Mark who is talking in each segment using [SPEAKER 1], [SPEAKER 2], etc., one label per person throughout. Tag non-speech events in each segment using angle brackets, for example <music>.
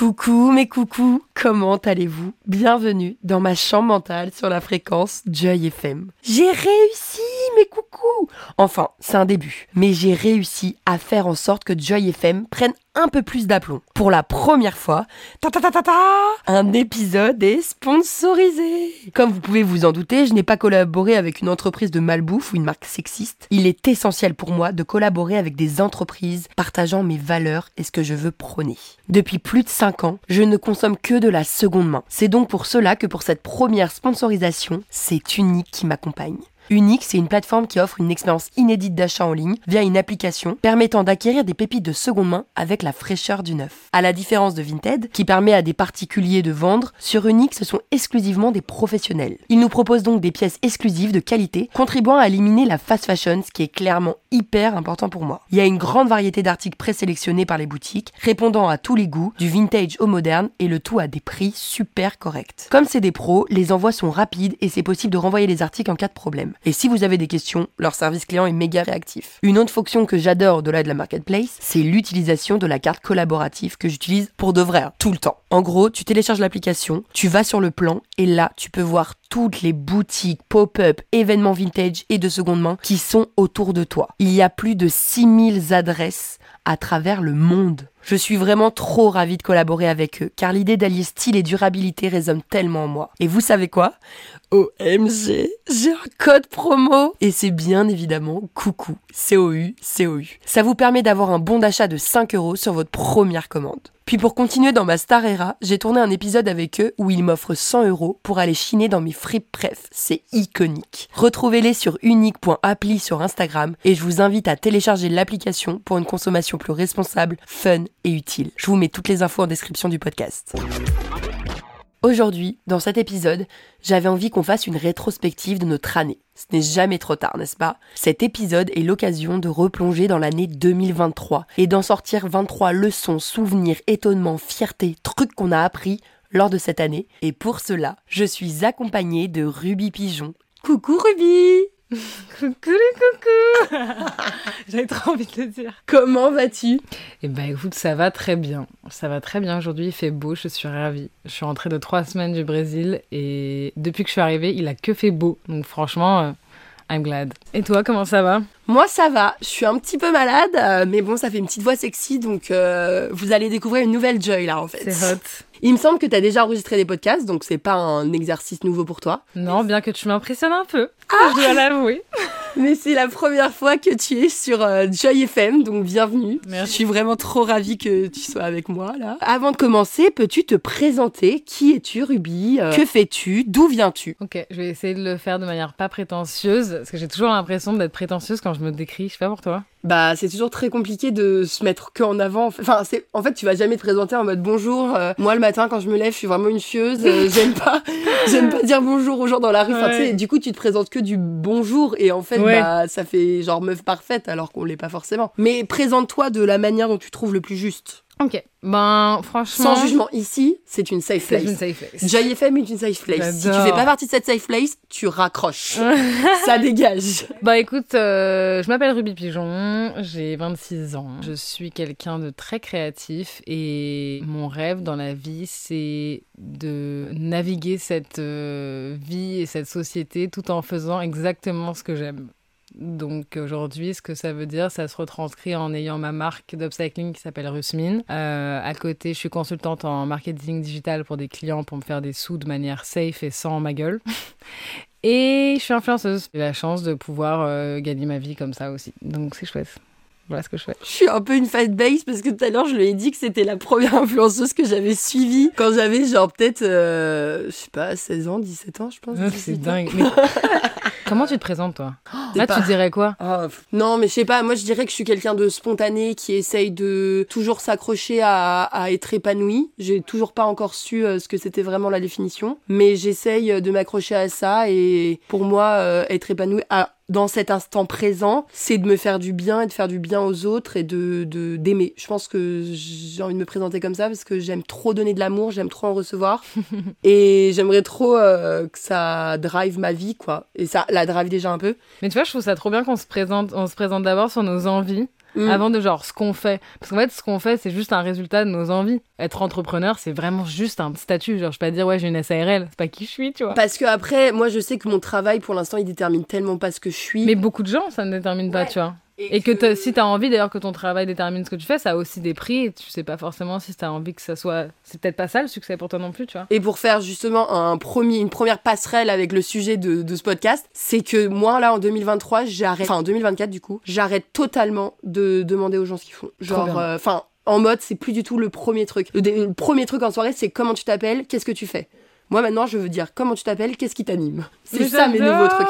[SPEAKER 1] Coucou mes coucous, comment allez-vous? Bienvenue dans ma chambre mentale sur la fréquence Joy FM. J'ai réussi mes coucous Enfin, c'est un début, mais j'ai réussi à faire en sorte que Joy FM prenne un peu plus d'aplomb. Pour la première fois, ta ta, un épisode est sponsorisé. Comme vous pouvez vous en douter, je n'ai pas collaboré avec une entreprise de malbouffe ou une marque sexiste. Il est essentiel pour moi de collaborer avec des entreprises partageant mes valeurs et ce que je veux prôner. Depuis plus de 5 ans, je ne consomme que de la seconde main. C'est donc pour cela que pour cette première sponsorisation, c'est Unique qui m'accompagne. Unique, c'est une plateforme qui offre une expérience inédite d'achat en ligne via une application permettant d'acquérir des pépites de seconde main avec la fraîcheur du neuf. À la différence de Vinted, qui permet à des particuliers de vendre, sur Unique, ce sont exclusivement des professionnels. Ils nous proposent donc des pièces exclusives de qualité, contribuant à éliminer la fast fashion, ce qui est clairement hyper important pour moi. Il y a une grande variété d'articles présélectionnés par les boutiques, répondant à tous les goûts, du vintage au moderne, et le tout à des prix super corrects. Comme c'est des pros, les envois sont rapides et c'est possible de renvoyer les articles en cas de problème. Et si vous avez des questions, leur service client est méga réactif. Une autre fonction que j'adore au-delà de la marketplace, c'est l'utilisation de la carte collaborative que j'utilise pour de vrai, hein, tout le temps. En gros, tu télécharges l'application, tu vas sur le plan et là, tu peux voir toutes les boutiques, pop-up, événements vintage et de seconde main qui sont autour de toi. Il y a plus de 6000 adresses à travers le monde. Je suis vraiment trop ravie de collaborer avec eux, car l'idée d'allier style et durabilité résonne tellement en moi. Et vous savez quoi? OMG, j'ai un code promo Et c'est bien évidemment coucou, C-O-U, C-O-U. Ça vous permet d'avoir un bon d'achat de 5 euros sur votre première commande. Puis pour continuer dans ma star era, j'ai tourné un épisode avec eux où ils m'offrent 100 euros pour aller chiner dans mes fripes bref, c'est iconique. Retrouvez-les sur unique.appli sur Instagram et je vous invite à télécharger l'application pour une consommation plus responsable, fun et utile. Je vous mets toutes les infos en description du podcast. Aujourd'hui, dans cet épisode, j'avais envie qu'on fasse une rétrospective de notre année. Ce n'est jamais trop tard, n'est-ce pas? Cet épisode est l'occasion de replonger dans l'année 2023 et d'en sortir 23 leçons, souvenirs, étonnements, fierté, trucs qu'on a appris lors de cette année. Et pour cela, je suis accompagnée de Ruby Pigeon. Coucou Ruby
[SPEAKER 2] Coucou les coucou <laughs> J'avais trop envie de te dire.
[SPEAKER 1] Comment vas-tu?
[SPEAKER 2] Eh ben écoute, ça va très bien. Ça va très bien aujourd'hui, il fait beau, je suis ravie. Je suis rentrée de trois semaines du Brésil et depuis que je suis arrivée, il a que fait beau. Donc franchement, euh, I'm glad. Et toi, comment ça va?
[SPEAKER 1] Moi, ça va. Je suis un petit peu malade, euh, mais bon, ça fait une petite voix sexy, donc euh, vous allez découvrir une nouvelle Joy là en fait.
[SPEAKER 2] C'est hot.
[SPEAKER 1] Il me semble que tu as déjà enregistré des podcasts, donc c'est pas un exercice nouveau pour toi.
[SPEAKER 2] Non, bien que tu m'impressionnes un peu. Ah je dois l'avouer. <laughs>
[SPEAKER 1] Mais c'est la première fois que tu es sur euh, Joy FM, donc bienvenue.
[SPEAKER 2] Merci.
[SPEAKER 1] Je suis vraiment trop ravie que tu sois avec moi là. Avant de commencer, peux-tu te présenter? Qui es-tu, Ruby? Euh, Que fais-tu? D'où viens-tu?
[SPEAKER 2] Ok, je vais essayer de le faire de manière pas prétentieuse, parce que j'ai toujours l'impression d'être prétentieuse quand je me décris. Je sais pas pour toi.
[SPEAKER 1] Bah, c'est toujours très compliqué de se mettre que en avant. Enfin, c'est en fait, tu vas jamais te présenter en mode bonjour. euh, moi, le matin, quand je me lève, je suis vraiment une fieuse. euh, <laughs> j'aime pas, j'aime pas dire bonjour aux gens dans la rue. Enfin,
[SPEAKER 2] Ouais.
[SPEAKER 1] du coup, tu te présentes que du bonjour et en fait,
[SPEAKER 2] Ouais.
[SPEAKER 1] bah, ça fait genre meuf parfaite alors qu'on l'est pas forcément. Mais présente-toi de la manière dont tu trouves le plus juste.
[SPEAKER 2] Ok, ben franchement.
[SPEAKER 1] Sans jugement. Ici, c'est une safe
[SPEAKER 2] C'est
[SPEAKER 1] place.
[SPEAKER 2] une safe place.
[SPEAKER 1] Joy FM est une safe place. Si tu fais pas partie de cette safe place, tu raccroches. <laughs> ça dégage.
[SPEAKER 2] Bah écoute, euh, je m'appelle Ruby Pigeon, j'ai 26 ans. Je suis quelqu'un de très créatif et mon rêve dans la vie, c'est de naviguer cette euh, vie et cette société tout en faisant exactement ce que j'aime. Donc aujourd'hui, ce que ça veut dire, ça se retranscrit en ayant ma marque d'upcycling qui s'appelle Rusmin. Euh, à côté, je suis consultante en marketing digital pour des clients pour me faire des sous de manière safe et sans ma gueule. <laughs> Et je suis influenceuse. J'ai la chance de pouvoir euh, gagner ma vie comme ça aussi. Donc c'est chouette. Voilà ce que je fais.
[SPEAKER 1] Je suis un peu une fanbase parce que tout à l'heure je lui ai dit que c'était la première <laughs> influenceuse que j'avais suivie quand j'avais genre peut-être, euh, je sais pas, 16 ans, 17 ans je pense.
[SPEAKER 2] C'est
[SPEAKER 1] 18 ans.
[SPEAKER 2] dingue. Mais <laughs> comment tu te présentes toi?
[SPEAKER 1] C'est
[SPEAKER 2] Là,
[SPEAKER 1] pas-
[SPEAKER 2] tu dirais quoi?
[SPEAKER 1] Pff. non, mais je sais pas, moi je dirais que je suis quelqu'un de spontané qui essaye de toujours s'accrocher à, à être épanoui. J'ai toujours pas encore su euh, ce que c'était vraiment la définition, mais j'essaye de m'accrocher à ça et pour moi, euh, être épanoui à- dans cet instant présent, c'est de me faire du bien et de faire du bien aux autres et de de- d'aimer. Je pense que j'ai envie de me présenter comme ça parce que j'aime trop donner de l'amour, j'aime trop en recevoir <laughs> et j'aimerais trop euh, que ça drive ma vie quoi. Et ça la drive déjà un peu.
[SPEAKER 2] Mais tu vois, je trouve ça trop bien qu'on se présente, on se présente d'abord sur nos envies
[SPEAKER 1] Mm.
[SPEAKER 2] avant de genre ce qu'on fait. Parce qu'en fait, ce qu'on fait, c'est juste un résultat de nos envies. Être entrepreneur, c'est vraiment juste un statut. Genre, je peux pas dire, ouais, j'ai une SARL. C'est pas qui je suis, tu vois.
[SPEAKER 1] Parce que après, moi, je sais que mon travail, pour l'instant, il détermine tellement pas ce que je suis.
[SPEAKER 2] Mais beaucoup de gens, ça ne détermine pas, tu vois. Et que si t'as envie d'ailleurs que ton travail détermine ce que tu fais, ça a aussi des prix. Et tu sais pas forcément si t'as envie que ça soit. C'est peut-être pas ça le succès pour toi non plus, tu vois.
[SPEAKER 1] Et pour faire justement un premier, une première passerelle avec le sujet de, de ce podcast, c'est que moi, là, en 2023, j'arrête, enfin en 2024 du coup, j'arrête totalement de demander aux gens ce qu'ils font. Genre, euh, enfin, en mode, c'est plus du tout le premier truc. Le premier truc en soirée, c'est comment tu t'appelles, qu'est-ce que tu fais. Moi, maintenant, je veux dire comment tu t'appelles, qu'est-ce qui t'anime? C'est ça mes nouveaux trucs.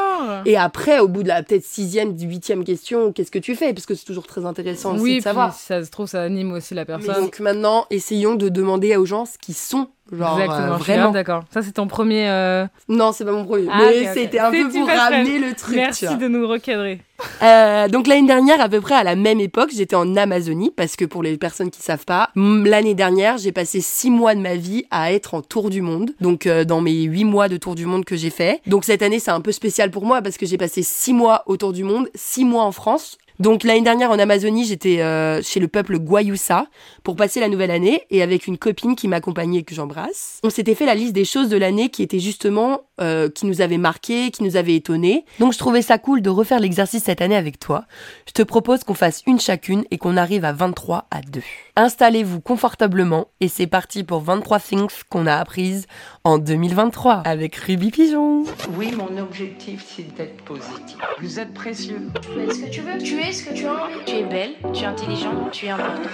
[SPEAKER 1] Et après, au bout de la peut-être sixième, huitième question, qu'est-ce que tu fais? Parce que c'est toujours très intéressant aussi
[SPEAKER 2] Oui,
[SPEAKER 1] de
[SPEAKER 2] puis
[SPEAKER 1] savoir.
[SPEAKER 2] si ça se trouve, ça anime aussi la
[SPEAKER 1] Mais
[SPEAKER 2] personne.
[SPEAKER 1] donc maintenant, essayons de demander aux gens ce qu'ils sont. Genre,
[SPEAKER 2] Exactement,
[SPEAKER 1] euh, vraiment.
[SPEAKER 2] d'accord. Ça, c'est ton premier. euh,
[SPEAKER 1] Non, c'est pas mon premier.
[SPEAKER 2] Ah,
[SPEAKER 1] mais c'était un peu pour ramener le truc. tu
[SPEAKER 2] Merci
[SPEAKER 1] vois.
[SPEAKER 2] de nous recadrer.
[SPEAKER 1] Euh, donc l'année dernière, à peu près à la même époque, j'étais en Amazonie parce que pour les personnes qui savent pas, l'année dernière, j'ai passé six mois de ma vie à être en tour du monde. Donc euh, dans mes huit mois de tour du monde que j'ai fait. Donc cette année, c'est un peu spécial pour moi parce que j'ai passé six mois autour du monde, six mois en France. Donc l'année dernière en Amazonie, j'étais euh, chez le peuple Guayusa pour passer la nouvelle année et avec une copine qui m'accompagnait et que j'embrasse. On s'était fait la liste des choses de l'année qui étaient justement euh, qui nous avaient marqué, qui nous avaient étonnés. Donc je trouvais ça cool de refaire l'exercice cette année avec toi. Je te propose qu'on fasse une chacune et qu'on arrive à 23 à 2. Installez-vous confortablement et c'est parti pour 23 things qu'on a apprises en 2023 avec Ruby Pigeon.
[SPEAKER 3] Oui, mon objectif, c'est d'être positif. Vous êtes précieux.
[SPEAKER 4] Tu peux être ce que tu veux, tu ce que tu as envie.
[SPEAKER 5] Tu es belle, tu es intelligente, tu es importante.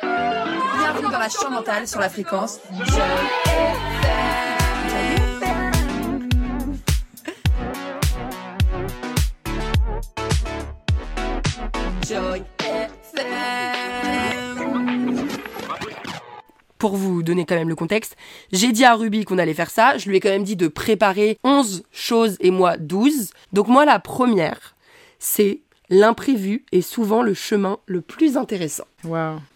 [SPEAKER 1] Bienvenue dans la chambre mentale sur la fréquence. Joy Pour vous donner quand même le contexte, j'ai dit à Ruby qu'on allait faire ça. Je lui ai quand même dit de préparer 11 choses et moi 12. Donc moi, la première, c'est l'imprévu est souvent le chemin le plus intéressant.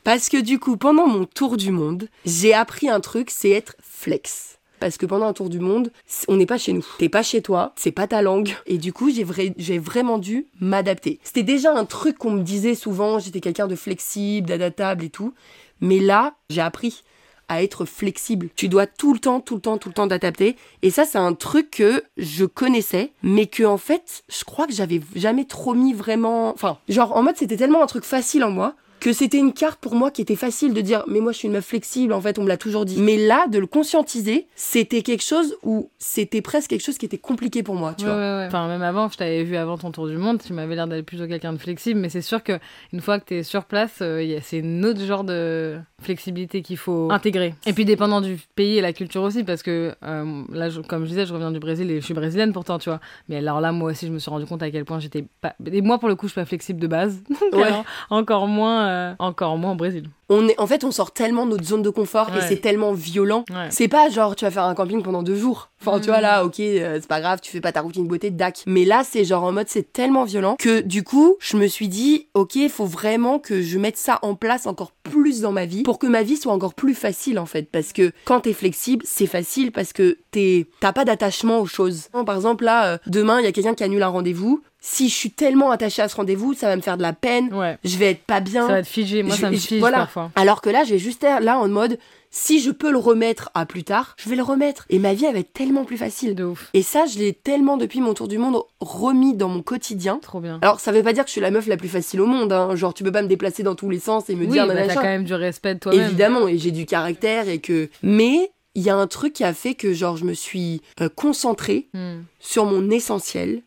[SPEAKER 1] Parce que du coup, pendant mon tour du monde, j'ai appris un truc, c'est être flex. Parce que pendant un tour du monde, on n'est pas chez nous. T'es pas chez toi, c'est pas ta langue. Et du coup, j'ai vrai- j'ai vraiment dû m'adapter. C'était déjà un truc qu'on me disait souvent, j'étais quelqu'un de flexible, d'adaptable et tout. Mais là, j'ai appris à être flexible. Tu dois tout le temps, tout le temps, tout le temps t'adapter. Et ça, c'est un truc que je connaissais, mais que en fait, je crois que j'avais jamais trop mis vraiment. Enfin, genre en mode, c'était tellement un truc facile en moi que c'était une carte pour moi qui était facile de dire mais moi je suis une meuf flexible en fait on me l'a toujours dit mais là de le conscientiser c'était quelque chose où c'était presque quelque chose qui était compliqué pour moi tu
[SPEAKER 2] Ouais,
[SPEAKER 1] vois
[SPEAKER 2] ouais, ouais. Enfin, même avant, je t'avais vu avant ton tour du monde, tu m'avais l'air d'être plutôt quelqu'un de flexible, mais c'est sûr que une fois que t'es sur place, euh, y a- c'est un autre genre de flexibilité qu'il faut intégrer. Et puis dépendant du pays et la culture aussi, parce que euh, là, je- comme je disais, je reviens du Brésil et je suis brésilienne pourtant, tu vois. Mais alors là, moi aussi, je me suis rendu compte à quel point j'étais pas. Et moi, pour le coup, je suis pas flexible de base. <laughs> Donc,
[SPEAKER 1] Ouais.
[SPEAKER 2] alors, encore moins, euh, encore moins au Brésil.
[SPEAKER 1] on est en fait on sort tellement de notre zone de confort et c'est tellement violent.
[SPEAKER 2] Ouais.
[SPEAKER 1] c'est pas genre tu vas faire un camping pendant deux jours. Enfin tu vois là ok euh, c'est pas grave tu fais pas ta routine beauté dac. Mais là c'est genre en mode c'est tellement violent que du coup je me suis dit ok faut vraiment que je mette ça en place encore plus dans ma vie pour que ma vie soit encore plus facile en fait. Parce que quand t'es flexible c'est facile parce que t'es t'as pas d'attachement aux choses. Par exemple là euh, demain il y a quelqu'un qui annule un rendez-vous si je suis tellement attachée à ce rendez-vous ça va me faire de la peine
[SPEAKER 2] Ouais.
[SPEAKER 1] je vais être pas bien
[SPEAKER 2] Ça va te figer. Moi,
[SPEAKER 1] je-
[SPEAKER 2] ça me fige
[SPEAKER 1] voilà.
[SPEAKER 2] parfois.
[SPEAKER 1] alors que là, j'ai juste être là en mode, si je peux le remettre à plus tard, je vais le remettre. Et ma vie, elle va être tellement plus facile.
[SPEAKER 2] De ouf.
[SPEAKER 1] Et ça, je l'ai tellement, depuis mon tour du monde, remis dans mon quotidien.
[SPEAKER 2] Trop bien.
[SPEAKER 1] Alors, ça veut pas dire que je suis la meuf la plus facile au monde, hein. Genre, tu peux pas me déplacer dans tous les sens et me
[SPEAKER 2] Oui,
[SPEAKER 1] dire,
[SPEAKER 2] bah,
[SPEAKER 1] nanana,
[SPEAKER 2] t'as quand même du respect de toi-même.
[SPEAKER 1] Évidemment, et j'ai du caractère et que. Mais, il y a un truc qui a fait que, genre, je me suis euh, concentrée
[SPEAKER 2] Hmm.
[SPEAKER 1] sur mon essentiel.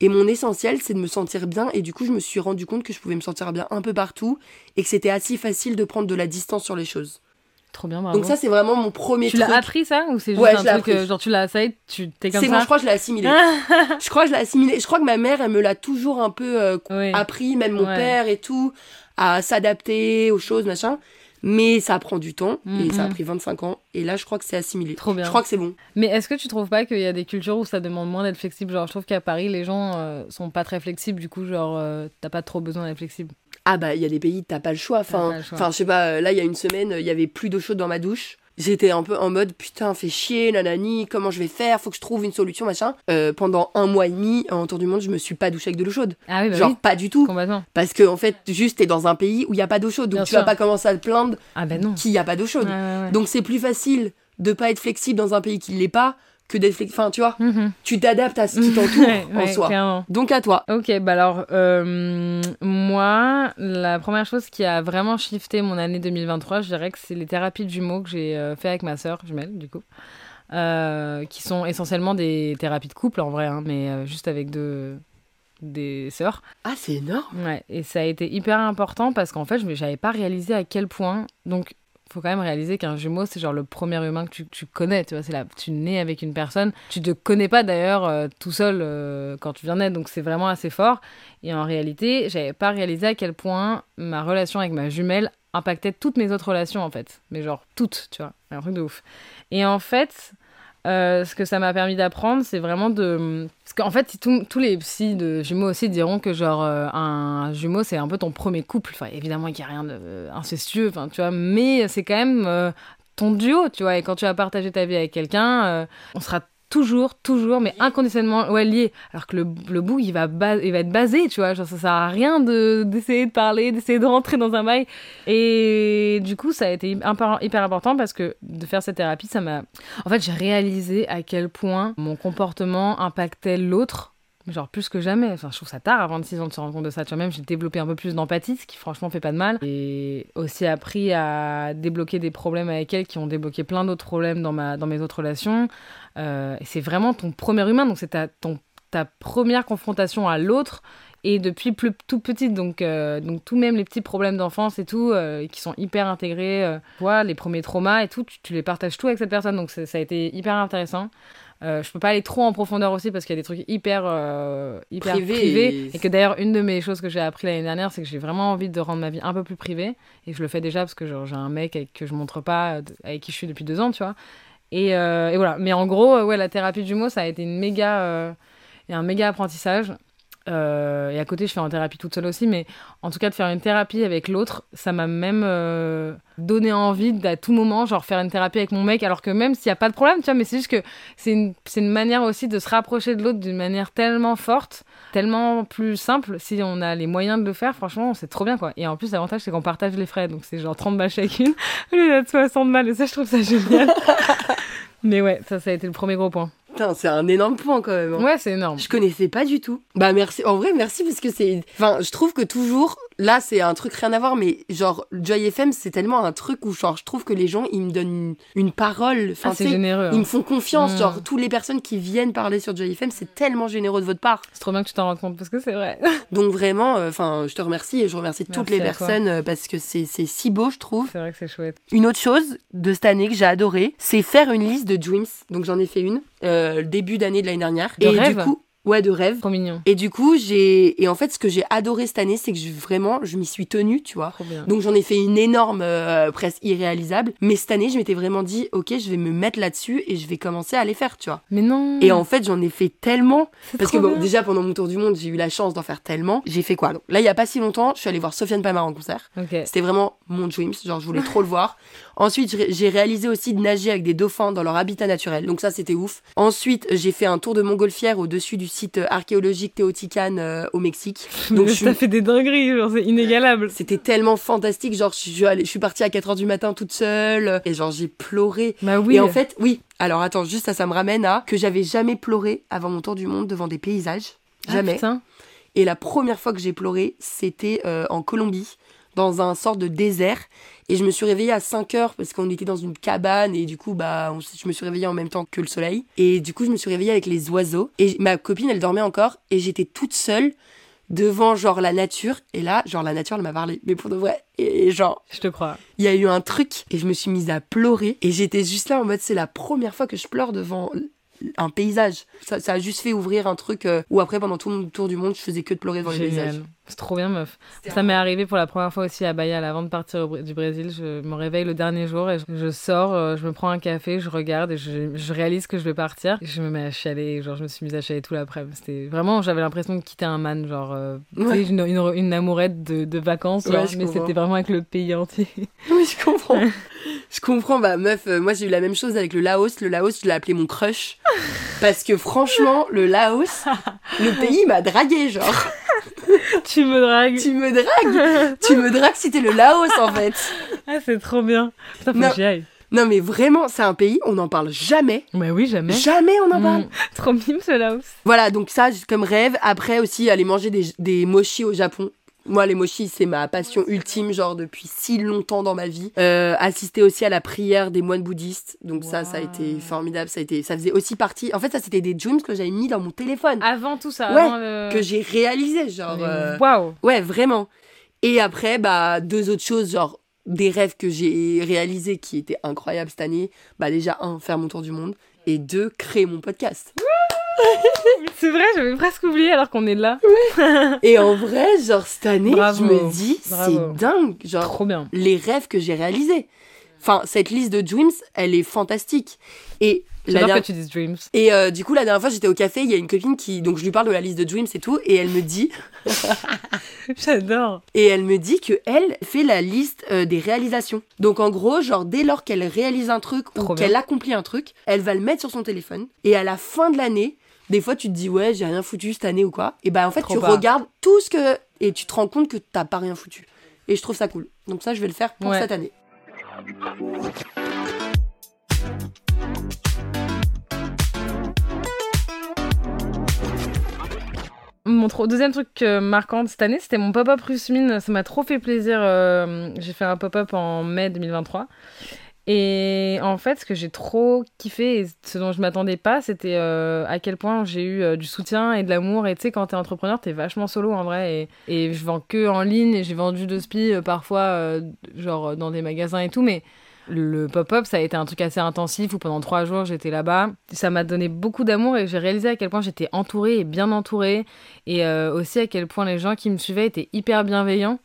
[SPEAKER 1] Et mon essentiel, c'est de me sentir bien. Et du coup, je me suis rendu compte que je pouvais me sentir bien un peu partout. Et que c'était assez facile de prendre de la distance sur les choses.
[SPEAKER 2] Trop bien, bravo.
[SPEAKER 1] Donc ça, c'est vraiment mon premier
[SPEAKER 2] tu
[SPEAKER 1] truc.
[SPEAKER 2] l'as appris ça ou c'est juste
[SPEAKER 1] Ouais, je
[SPEAKER 2] un
[SPEAKER 1] l'ai
[SPEAKER 2] truc
[SPEAKER 1] appris.
[SPEAKER 2] euh, genre tu l'as ça y est, tu t'es comme
[SPEAKER 1] C'est
[SPEAKER 2] ça
[SPEAKER 1] bon, je crois que je l'ai assimilé. <laughs> je crois que je l'ai assimilé. Je crois que ma mère, elle me l'a toujours un peu euh,
[SPEAKER 2] Oui.
[SPEAKER 1] appris, même mon
[SPEAKER 2] Ouais.
[SPEAKER 1] père et tout, à s'adapter aux choses, machin. Mais ça prend du temps et ça a
[SPEAKER 2] Mhm.
[SPEAKER 1] pris 25 ans. Et là, je crois que c'est assimilé.
[SPEAKER 2] Trop bien.
[SPEAKER 1] Je crois que c'est bon.
[SPEAKER 2] Mais est-ce que tu trouves pas qu'il y a des cultures où ça demande moins d'être flexible? Genre je trouve qu'à Paris les gens euh, sont pas très flexibles du coup genre euh, t'as pas trop besoin d'être flexible.
[SPEAKER 1] Ah bah, il y a des pays, t'as pas le choix. Enfin,
[SPEAKER 2] pas le choix.
[SPEAKER 1] enfin, je sais pas, euh, là, il y a une semaine, il y avait plus d'eau chaude dans ma douche. J'étais un peu en mode putain, fait chier, nanani, comment je vais faire, faut que je trouve une solution, machin. Euh, pendant un mois et demi, en tour du monde, je me suis pas douché avec de l'eau chaude.
[SPEAKER 2] Ah oui, bah
[SPEAKER 1] Genre
[SPEAKER 2] oui,
[SPEAKER 1] pas du tout.
[SPEAKER 2] complètement.
[SPEAKER 1] Parce que en fait, juste t'es dans un pays où il y a pas d'eau chaude, donc
[SPEAKER 2] Bien
[SPEAKER 1] tu vas
[SPEAKER 2] sûr.
[SPEAKER 1] pas commencer à te plaindre
[SPEAKER 2] Ah ben non.
[SPEAKER 1] qu'il y a pas d'eau chaude.
[SPEAKER 2] Ouais, ouais, ouais.
[SPEAKER 1] Donc c'est plus facile de pas être flexible dans un pays qui l'est pas que d'être flexible. Enfin, tu vois,
[SPEAKER 2] Mhm.
[SPEAKER 1] tu t'adaptes à ce qui t'entoure <laughs>
[SPEAKER 2] Ouais,
[SPEAKER 1] en
[SPEAKER 2] ouais,
[SPEAKER 1] soi.
[SPEAKER 2] clairement.
[SPEAKER 1] Donc à toi.
[SPEAKER 2] Ok, bah alors, euh, moi, la première chose qui a vraiment shifté mon année 2023, je dirais que c'est les thérapies de jumeaux que j'ai euh, fait avec ma sœur jumelle, du coup, euh, qui sont essentiellement des thérapies de couple en vrai, hein, mais juste avec deux des sœurs.
[SPEAKER 1] Ah, c'est énorme.
[SPEAKER 2] Ouais, et ça a été hyper important parce qu'en fait, je n'avais pas réalisé à quel point. Donc, faut quand même réaliser qu'un jumeau, c'est genre le premier humain que tu, tu connais, tu vois. C'est là, tu nais avec une personne. Tu te connais pas d'ailleurs euh, tout seul euh, quand tu viens naître, donc c'est vraiment assez fort. Et en réalité, j'avais pas réalisé à quel point ma relation avec ma jumelle impactait toutes mes autres relations en fait. Mais genre toutes, tu vois. Un truc de ouf. Et en fait, euh, ce que ça m'a permis d'apprendre, c'est vraiment de. Parce qu'en fait, tous- les psys de jumeaux aussi diront que, genre, euh, un jumeau, c'est un peu ton premier couple. Enfin, évidemment, il n'y a rien d'incestueux, enfin, tu vois, mais c'est quand même euh, ton duo, tu vois. Et quand tu vas partager ta vie avec quelqu'un, euh, on sera toujours, toujours, mais inconditionnellement ouais, lié. Alors que le, le bout, il va, il va être basé, tu vois. Genre, ça sert à rien de- d'essayer de, parler, d'essayer de rentrer dans un bail. Et du coup, ça a été hyper, hyper important parce que de faire cette thérapie, ça m'a. En fait, j'ai réalisé à quel point mon comportement impactait l'autre. Genre plus que jamais. Enfin, je trouve ça tard à 26 ans de se rendre compte de ça. Tu vois, même j'ai développé un peu plus d'empathie, ce qui franchement fait pas de mal. Et aussi appris à débloquer des problèmes avec elle qui ont débloqué plein d'autres problèmes dans, ma, dans mes autres relations. Euh, c'est vraiment ton premier humain, donc c'est ta, ton, ta première confrontation à l'autre. Et depuis plus tout petite, donc, euh, donc tout même les petits problèmes d'enfance et tout, euh, qui sont hyper intégrés, euh, tu vois, les premiers traumas et tout, tu, tu les partages tout avec cette personne, donc ça a été hyper intéressant. Euh, je peux pas aller trop en profondeur aussi parce qu'il y a des trucs hyper, euh, hyper
[SPEAKER 1] Privés
[SPEAKER 2] privés.
[SPEAKER 1] et-
[SPEAKER 2] que d'ailleurs, une de mes choses que j'ai appris l'année dernière, c'est que j'ai vraiment envie de rendre ma vie un peu plus privée. Et je le fais déjà parce que j'ai un mec avec, que je montre pas, avec qui je suis depuis deux ans, tu vois. Et, euh, et voilà. Mais en gros, euh, ouais, la thérapie du mot, ça a été une méga, euh, un méga apprentissage. Euh, et à côté, je fais en thérapie toute seule aussi, mais en tout cas, de faire une thérapie avec l'autre, ça m'a même euh, donné envie d'à tout moment, genre faire une thérapie avec mon mec, alors que même s'il n'y a pas de problème, tu vois, mais c'est juste que c'est une, une manière aussi de se rapprocher de l'autre d'une manière tellement forte, tellement plus simple. Si on a les moyens de le faire, franchement, c'est trop bien, quoi. Et en plus, l'avantage, c'est qu'on partage les frais, donc c'est genre 30 balles chacune, <laughs> au lieu d'être 60 balles, et ça, je trouve ça génial. <laughs> mais ouais, ça, ça a été le premier gros point.
[SPEAKER 1] Putain, c'est un énorme point quand même. hein.
[SPEAKER 2] Ouais, c'est énorme.
[SPEAKER 1] Je connaissais pas du tout. Bah merci. En vrai, merci parce que c'est. Enfin, je trouve que toujours. Là, c'est un truc rien à voir, mais genre Joy FM, c'est tellement un truc où genre je trouve que les gens ils me donnent une, une parole. Enfin,
[SPEAKER 2] Ah, c'est généreux.
[SPEAKER 1] Ils
[SPEAKER 2] hein.
[SPEAKER 1] me font confiance.
[SPEAKER 2] Mm.
[SPEAKER 1] Genre toutes les personnes qui viennent parler sur Joy FM, c'est tellement généreux de votre part.
[SPEAKER 2] C'est trop bien que tu t'en rendes compte, parce que c'est vrai. <laughs>
[SPEAKER 1] Donc vraiment, euh, enfin, je te remercie et je remercie toutes les personnes euh, parce que c'est si beau, je trouve.
[SPEAKER 2] c'est vrai que c'est chouette.
[SPEAKER 1] Une autre chose de cette année que j'ai adoré, c'est faire une liste de dreams. Donc j'en ai fait une euh, début d'année de l'année dernière.
[SPEAKER 2] De
[SPEAKER 1] et
[SPEAKER 2] rêves
[SPEAKER 1] du coup, ouais, de rêve.
[SPEAKER 2] Trop mignon.
[SPEAKER 1] Et du coup, j'ai et en fait, ce que j'ai adoré cette année, c'est que je, vraiment, je m'y suis tenue, tu vois.
[SPEAKER 2] Trop bien.
[SPEAKER 1] Donc j'en ai fait une énorme, euh, presque irréalisable. Mais cette année, je m'étais vraiment dit, ok, je vais me mettre là-dessus et je vais commencer à les faire, tu vois.
[SPEAKER 2] Mais non.
[SPEAKER 1] Et en fait, j'en ai fait tellement. Parce que
[SPEAKER 2] trop
[SPEAKER 1] bon,
[SPEAKER 2] bien.
[SPEAKER 1] déjà pendant mon tour du monde, j'ai eu la chance d'en faire tellement. J'ai fait quoi? Donc là, il y a pas si longtemps, je suis allée voir Sofiane Pamar en concert. C'était vraiment mon dreams, genre je voulais trop le voir. <laughs> Ensuite, j'ai- réalisé aussi de nager avec des dauphins dans leur habitat naturel, donc ça c'était ouf. Ensuite, j'ai fait un tour de montgolfière au-dessus du site archéologique Teotihuacan euh, au Mexique. <laughs> Donc je
[SPEAKER 2] ça fait des dingueries, genre c'est inégalable.
[SPEAKER 1] c'était tellement fantastique, genre je suis, allée- je suis partie à 4h du matin toute seule et genre j'ai pleuré.
[SPEAKER 2] Bah oui.
[SPEAKER 1] Et en fait, oui. Alors attends, juste ça, ça me ramène à que j'avais jamais pleuré avant mon tour du monde devant des paysages.
[SPEAKER 2] Ah,
[SPEAKER 1] Jamais.
[SPEAKER 2] putain.
[SPEAKER 1] Et la première fois que j'ai pleuré, c'était euh, en Colombie, dans un sort de désert. Et je me suis réveillée à 5 heures parce qu'on était dans une cabane et du coup, bah, on- je me suis réveillée en même temps que le soleil. Et du coup, je me suis réveillée avec les oiseaux. Et ma copine, elle dormait encore et j'étais toute seule devant genre la nature. Et là, genre la nature, elle m'a parlé. Mais pour de vrai. Et genre,
[SPEAKER 2] Je te crois.
[SPEAKER 1] il y a eu un truc et je me suis mise à pleurer. Et j'étais juste là en mode, c'est la première fois que je pleure devant un paysage. Ça, ça a juste fait ouvrir un truc euh, où après, pendant tout mon tour du monde, je faisais que de pleurer devant les paysages.
[SPEAKER 2] C'est trop bien, meuf. Ça m'est arrivé pour la première fois aussi à Bahia, avant de partir au du Brésil. Je me réveille le dernier jour et je, je sors, euh, je me prends un café, je regarde et je, je réalise que je vais partir. Et je me mets à chialer, genre je me suis mise à chialer tout l'après-midi. C'était vraiment, j'avais l'impression de quitter un man, genre euh,
[SPEAKER 1] Ouais.
[SPEAKER 2] une, une, une amourette de, de vacances,
[SPEAKER 1] Ouais,
[SPEAKER 2] genre,
[SPEAKER 1] je
[SPEAKER 2] mais c'était vraiment avec le pays entier. <laughs>
[SPEAKER 1] Oui, je comprends. je comprends, bah meuf, euh, moi j'ai eu la même chose avec le Laos. Le Laos, je l'ai appelé mon crush. Parce que franchement, le Laos, le <laughs> pays m'a dragué, genre. <laughs>
[SPEAKER 2] tu me dragues.
[SPEAKER 1] Tu me dragues Tu me dragues si t'es le Laos, en fait.
[SPEAKER 2] Ah, c'est trop bien. Putain, faut
[SPEAKER 1] Non.
[SPEAKER 2] que j'y aille.
[SPEAKER 1] Non, mais vraiment, c'est un pays, on n'en parle jamais.
[SPEAKER 2] Mais oui, jamais.
[SPEAKER 1] Jamais on en parle.
[SPEAKER 2] Mm. Trop mime ce Laos.
[SPEAKER 1] Voilà, donc ça, comme rêve. Après aussi, aller manger des, des mochis au Japon. Moi, les mochis, c'est ma passion ultime, genre depuis si longtemps dans ma vie. Euh, assister aussi à la prière des moines bouddhistes. Donc ça, ça a été
[SPEAKER 2] Wow.
[SPEAKER 1] formidable. Ça a été, ça faisait aussi partie. En fait, ça c'était des dreams que j'avais mis dans mon téléphone,
[SPEAKER 2] Avant tout ça,
[SPEAKER 1] Ouais,
[SPEAKER 2] avant le...
[SPEAKER 1] que j'ai réalisé, genre. Euh,
[SPEAKER 2] Waouh.
[SPEAKER 1] Ouais, vraiment. Et après, bah, deux autres choses, genre des rêves que j'ai réalisés qui étaient incroyables cette année. Bah, déjà, un, faire mon tour du monde. Et deux, créer mon podcast. <laughs>
[SPEAKER 2] C'est vrai, j'avais presque oublié alors qu'on est là.
[SPEAKER 1] Et en vrai, genre, cette année,
[SPEAKER 2] Bravo.
[SPEAKER 1] je me dis, c'est dingue. Genre,
[SPEAKER 2] Trop bien.
[SPEAKER 1] les rêves que j'ai réalisés. Enfin, cette liste de dreams, elle est fantastique. Et la dernière-
[SPEAKER 2] que tu dises dreams.
[SPEAKER 1] Et euh, du coup, la dernière fois, j'étais au café, il y a une copine qui. Donc, je lui parle de la liste de dreams et tout, et elle me dit. <laughs>
[SPEAKER 2] J'adore.
[SPEAKER 1] Et elle me dit que elle fait la liste euh, des réalisations. Donc, en gros, genre, dès lors qu'elle réalise un truc
[SPEAKER 2] Trop
[SPEAKER 1] ou qu'elle accomplit un truc, elle va le mettre sur son téléphone. Et à la fin de l'année, des fois, tu te dis, ouais, j'ai rien foutu cette année ou quoi. Et bah, en fait,
[SPEAKER 2] Trop
[SPEAKER 1] tu
[SPEAKER 2] pas.
[SPEAKER 1] regardes tout ce que. Et tu te rends compte que t'as pas rien foutu. Et je trouve ça cool. Donc, ça, je vais le faire pour
[SPEAKER 2] Ouais.
[SPEAKER 1] cette année.
[SPEAKER 2] Mon deuxième truc euh, marquant de cette année, c'était mon pop-up Rusmine. Ça m'a trop fait plaisir. euh, j'ai fait un pop-up en mai 2023. Et en fait, ce que j'ai trop kiffé et ce dont je m'attendais pas, c'était euh, à quel point j'ai eu euh, du soutien et de l'amour. Et tu sais, quand t'es entrepreneur, t'es vachement solo en vrai. Et, et je vends que en ligne et j'ai vendu de spi euh, parfois, genre dans des magasins et tout. Mais le pop-up, ça a été un truc assez intensif où pendant trois jours j'étais là-bas. Ça m'a donné beaucoup d'amour et j'ai réalisé à quel point j'étais entourée et bien entourée. Et aussi à quel point les gens qui me suivaient étaient hyper bienveillants.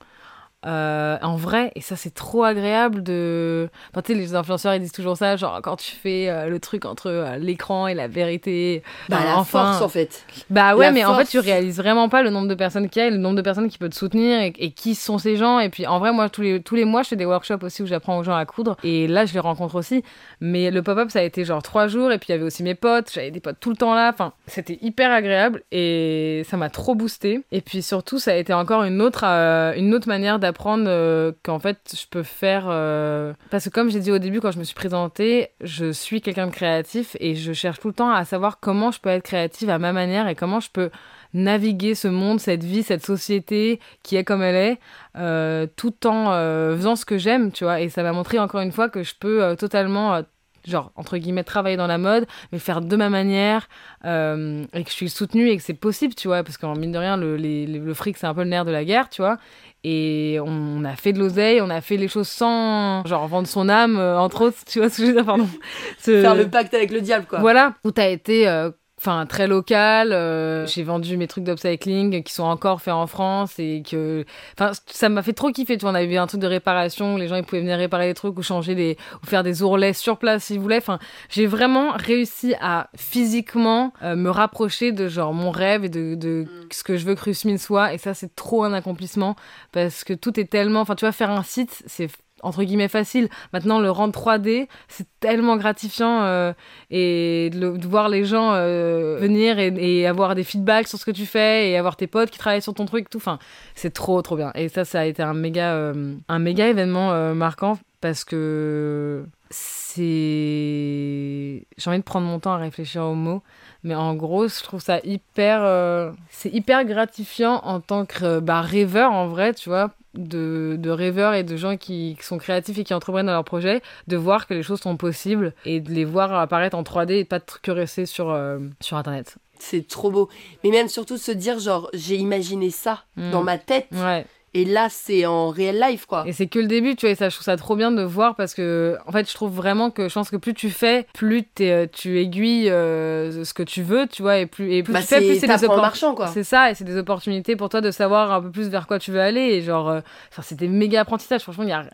[SPEAKER 2] Euh, en vrai, et ça c'est trop agréable de. Enfin, tu sais, les influenceurs ils disent toujours ça, genre quand tu fais euh, le truc entre euh, l'écran et la vérité.
[SPEAKER 1] Bah, la
[SPEAKER 2] enfin,
[SPEAKER 1] force, en fait.
[SPEAKER 2] bah ouais,
[SPEAKER 1] La
[SPEAKER 2] mais en fait, tu réalises vraiment pas le nombre de personnes qu'il y a et le nombre de personnes qui peuvent te soutenir et, et qui sont ces gens. Et puis, en vrai, moi, tous les, tous les mois, je fais des workshops aussi où j'apprends aux gens à coudre. Et là, je les rencontre aussi. Mais le pop-up, ça a été genre trois jours. Et puis, il y avait aussi mes potes. J'avais des potes tout le temps là. Enfin, c'était hyper agréable et ça m'a trop boosté. Et puis, surtout, ça a été encore une autre, une autre manière d'apprendre euh, qu'en fait, je peux faire. euh, Parce que, comme j'ai dit au début, quand je me suis présentée, je suis quelqu'un de créatif et je cherche tout le temps à savoir comment je peux être créative à ma manière et comment je peux naviguer ce monde, cette vie, cette société qui est comme elle est, euh, tout en faisant ce que j'aime, tu vois. Et ça m'a montré encore une fois que je peux totalement, genre, entre guillemets, travailler dans la mode, mais faire de ma manière, et que je suis soutenue et que c'est possible, tu vois. Parce qu'en mine de rien, le, le fric, c'est un peu le nerf de la guerre, tu vois. Et on a fait de l'oseille, on a fait les choses sans, genre, vendre son âme, euh, entre autres, tu vois ce que je veux dire, pardon. <laughs> Ce-
[SPEAKER 1] Faire le pacte avec le diable, quoi.
[SPEAKER 2] voilà, où t'as été euh, enfin très local, euh, j'ai vendu mes trucs d'upcycling qui sont encore faits en France et que enfin ça m'a fait trop kiffer, tu vois, on avait eu un truc de réparation, où les gens ils pouvaient venir réparer les trucs ou changer des ou faire des ourlets sur place s'ils voulaient. Enfin, j'ai vraiment réussi à physiquement euh, me rapprocher de genre mon rêve et de, de ce que je veux que Rusmin soit et ça c'est trop un accomplissement parce que tout est tellement enfin tu vois faire un site, c'est entre guillemets facile. Maintenant, le rendre 3D, c'est tellement gratifiant euh, et de, voir les gens euh, venir et, avoir des feedbacks sur ce que tu fais et avoir tes potes qui travaillent sur ton truc, tout. Enfin, c'est trop, trop bien. Et ça, ça a été un méga, euh, un méga événement marquant parce que c'est. J'ai envie de prendre mon temps à réfléchir aux mots. Mais en gros, je trouve ça hyper, euh, c'est hyper gratifiant en tant que euh, bah, rêveur en vrai, tu vois, de, de rêveurs et de gens qui, qui sont créatifs et qui entreprennent dans leurs projets, de voir que les choses sont possibles et de les voir apparaître en 3D et pas de que rester sur, euh, sur Internet.
[SPEAKER 1] C'est trop beau. Mais même surtout se dire, genre, j'ai imaginé ça
[SPEAKER 2] Mm.
[SPEAKER 1] dans ma tête.
[SPEAKER 2] Ouais,
[SPEAKER 1] Et là, c'est en réel life, quoi.
[SPEAKER 2] Et c'est que le début, tu vois, et ça, je trouve ça trop bien de voir parce que, en fait, je trouve vraiment que je pense que plus tu fais, plus euh, tu aiguilles euh, ce que tu veux, tu vois, et plus, et plus
[SPEAKER 1] Bah,
[SPEAKER 2] tu fais, plus
[SPEAKER 1] c'est
[SPEAKER 2] c'est des opportunités. C'est ça, et c'est des opportunités pour toi de savoir un peu plus vers quoi tu veux aller. Et genre, euh, enfin, c'était méga apprentissage. Franchement, il y a.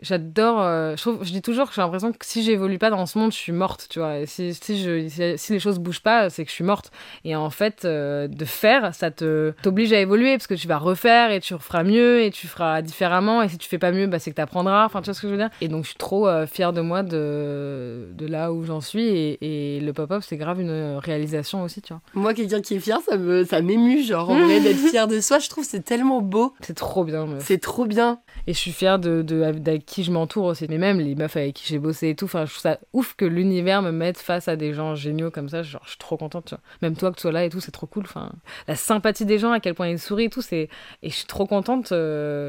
[SPEAKER 2] J'adore. euh, je, trouve, je dis toujours que j'ai l'impression que si j'évolue pas dans ce monde, je suis morte, tu vois. Et si, si, je, si, si les choses bougent pas, c'est que je suis morte. Et en fait, euh, de faire, ça te t'oblige à évoluer parce que tu vas refaire et tu referas mieux et tu feras différemment. Et si tu fais pas mieux, bah, c'est que tu apprendras. Enfin, tu vois ce que je veux dire? Et donc, je suis trop euh, fière de moi de, de là où j'en suis. Et, et le pop-up, c'est grave une réalisation aussi, tu vois.
[SPEAKER 1] Moi, quelqu'un qui est fier, ça me, ça m'émue, genre, en vrai, d'être fier de soi, je trouve c'est tellement beau.
[SPEAKER 2] C'est trop bien, meuf.
[SPEAKER 1] C'est trop bien.
[SPEAKER 2] Et je suis fière de, de, avec qui je m'entoure aussi. Mais même les meufs avec qui j'ai bossé et tout. Enfin, je trouve ça ouf que l'univers me mette face à des gens géniaux comme ça. Genre, je suis trop contente, tu vois. Même toi que tu sois là et tout, c'est trop cool. Enfin, la sympathie des gens, à quel point ils sourient et tout, c'est. Et je suis trop contente, euh,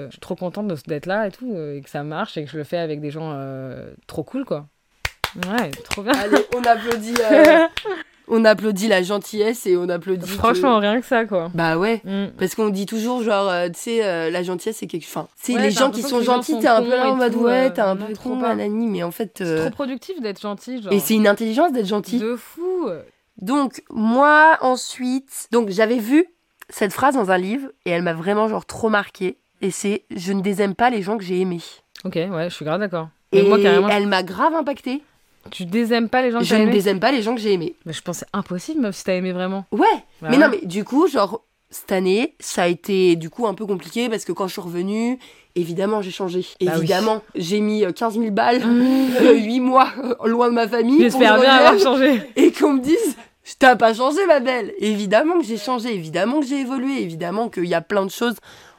[SPEAKER 2] je suis trop contente d'être là et tout, euh, et que ça marche et que je le fais avec des gens euh, trop cool, quoi. Ouais, trop bien.
[SPEAKER 1] Allez, on applaudit, euh, <laughs> on applaudit la gentillesse et on applaudit. que-
[SPEAKER 2] Franchement, rien que ça, quoi.
[SPEAKER 1] Bah ouais.
[SPEAKER 2] Mm.
[SPEAKER 1] Parce qu'on dit toujours, genre, euh, tu sais, euh, la gentillesse, c'est quelque. Enfin,
[SPEAKER 2] Ouais,
[SPEAKER 1] les gens qui sont gentils, t'es un peu là en mode, ouais,
[SPEAKER 2] euh,
[SPEAKER 1] t'es un peu
[SPEAKER 2] trop
[SPEAKER 1] nanani, mais en fait.
[SPEAKER 2] C'est
[SPEAKER 1] euh,
[SPEAKER 2] trop productif d'être gentil, genre.
[SPEAKER 1] Et c'est une intelligence d'être gentil.
[SPEAKER 2] de fou.
[SPEAKER 1] Donc, moi, ensuite. Donc, j'avais vu cette phrase dans un livre et elle m'a vraiment, genre, trop marqué. Et c'est Je ne désaime pas les gens que j'ai aimés.
[SPEAKER 2] Ok, ouais, je suis grave d'accord. Et, moi, carrément,
[SPEAKER 1] elle m'a grave impacté.
[SPEAKER 2] tu désaimes pas les gens que
[SPEAKER 1] Je
[SPEAKER 2] t'as
[SPEAKER 1] ne
[SPEAKER 2] aimés?
[SPEAKER 1] désaime pas les gens que j'ai aimés.
[SPEAKER 2] Mais je pense c'est impossible, même si t'as aimé vraiment.
[SPEAKER 1] Ouais.
[SPEAKER 2] Bah
[SPEAKER 1] mais
[SPEAKER 2] ouais.
[SPEAKER 1] non, mais du coup, genre, cette année, ça a été du coup un peu compliqué parce que quand je suis revenue, évidemment, j'ai changé.
[SPEAKER 2] Bah oui.
[SPEAKER 1] évidemment, j'ai mis euh, 15 000 balles, <laughs> 8 mois euh, loin de ma famille.
[SPEAKER 2] J'espère
[SPEAKER 1] je
[SPEAKER 2] bien avoir changé.
[SPEAKER 1] Et qu'on me dise, t'as pas changé, ma belle. Évidemment que j'ai changé, évidemment que j'ai évolué, évidemment qu'il y a plein de choses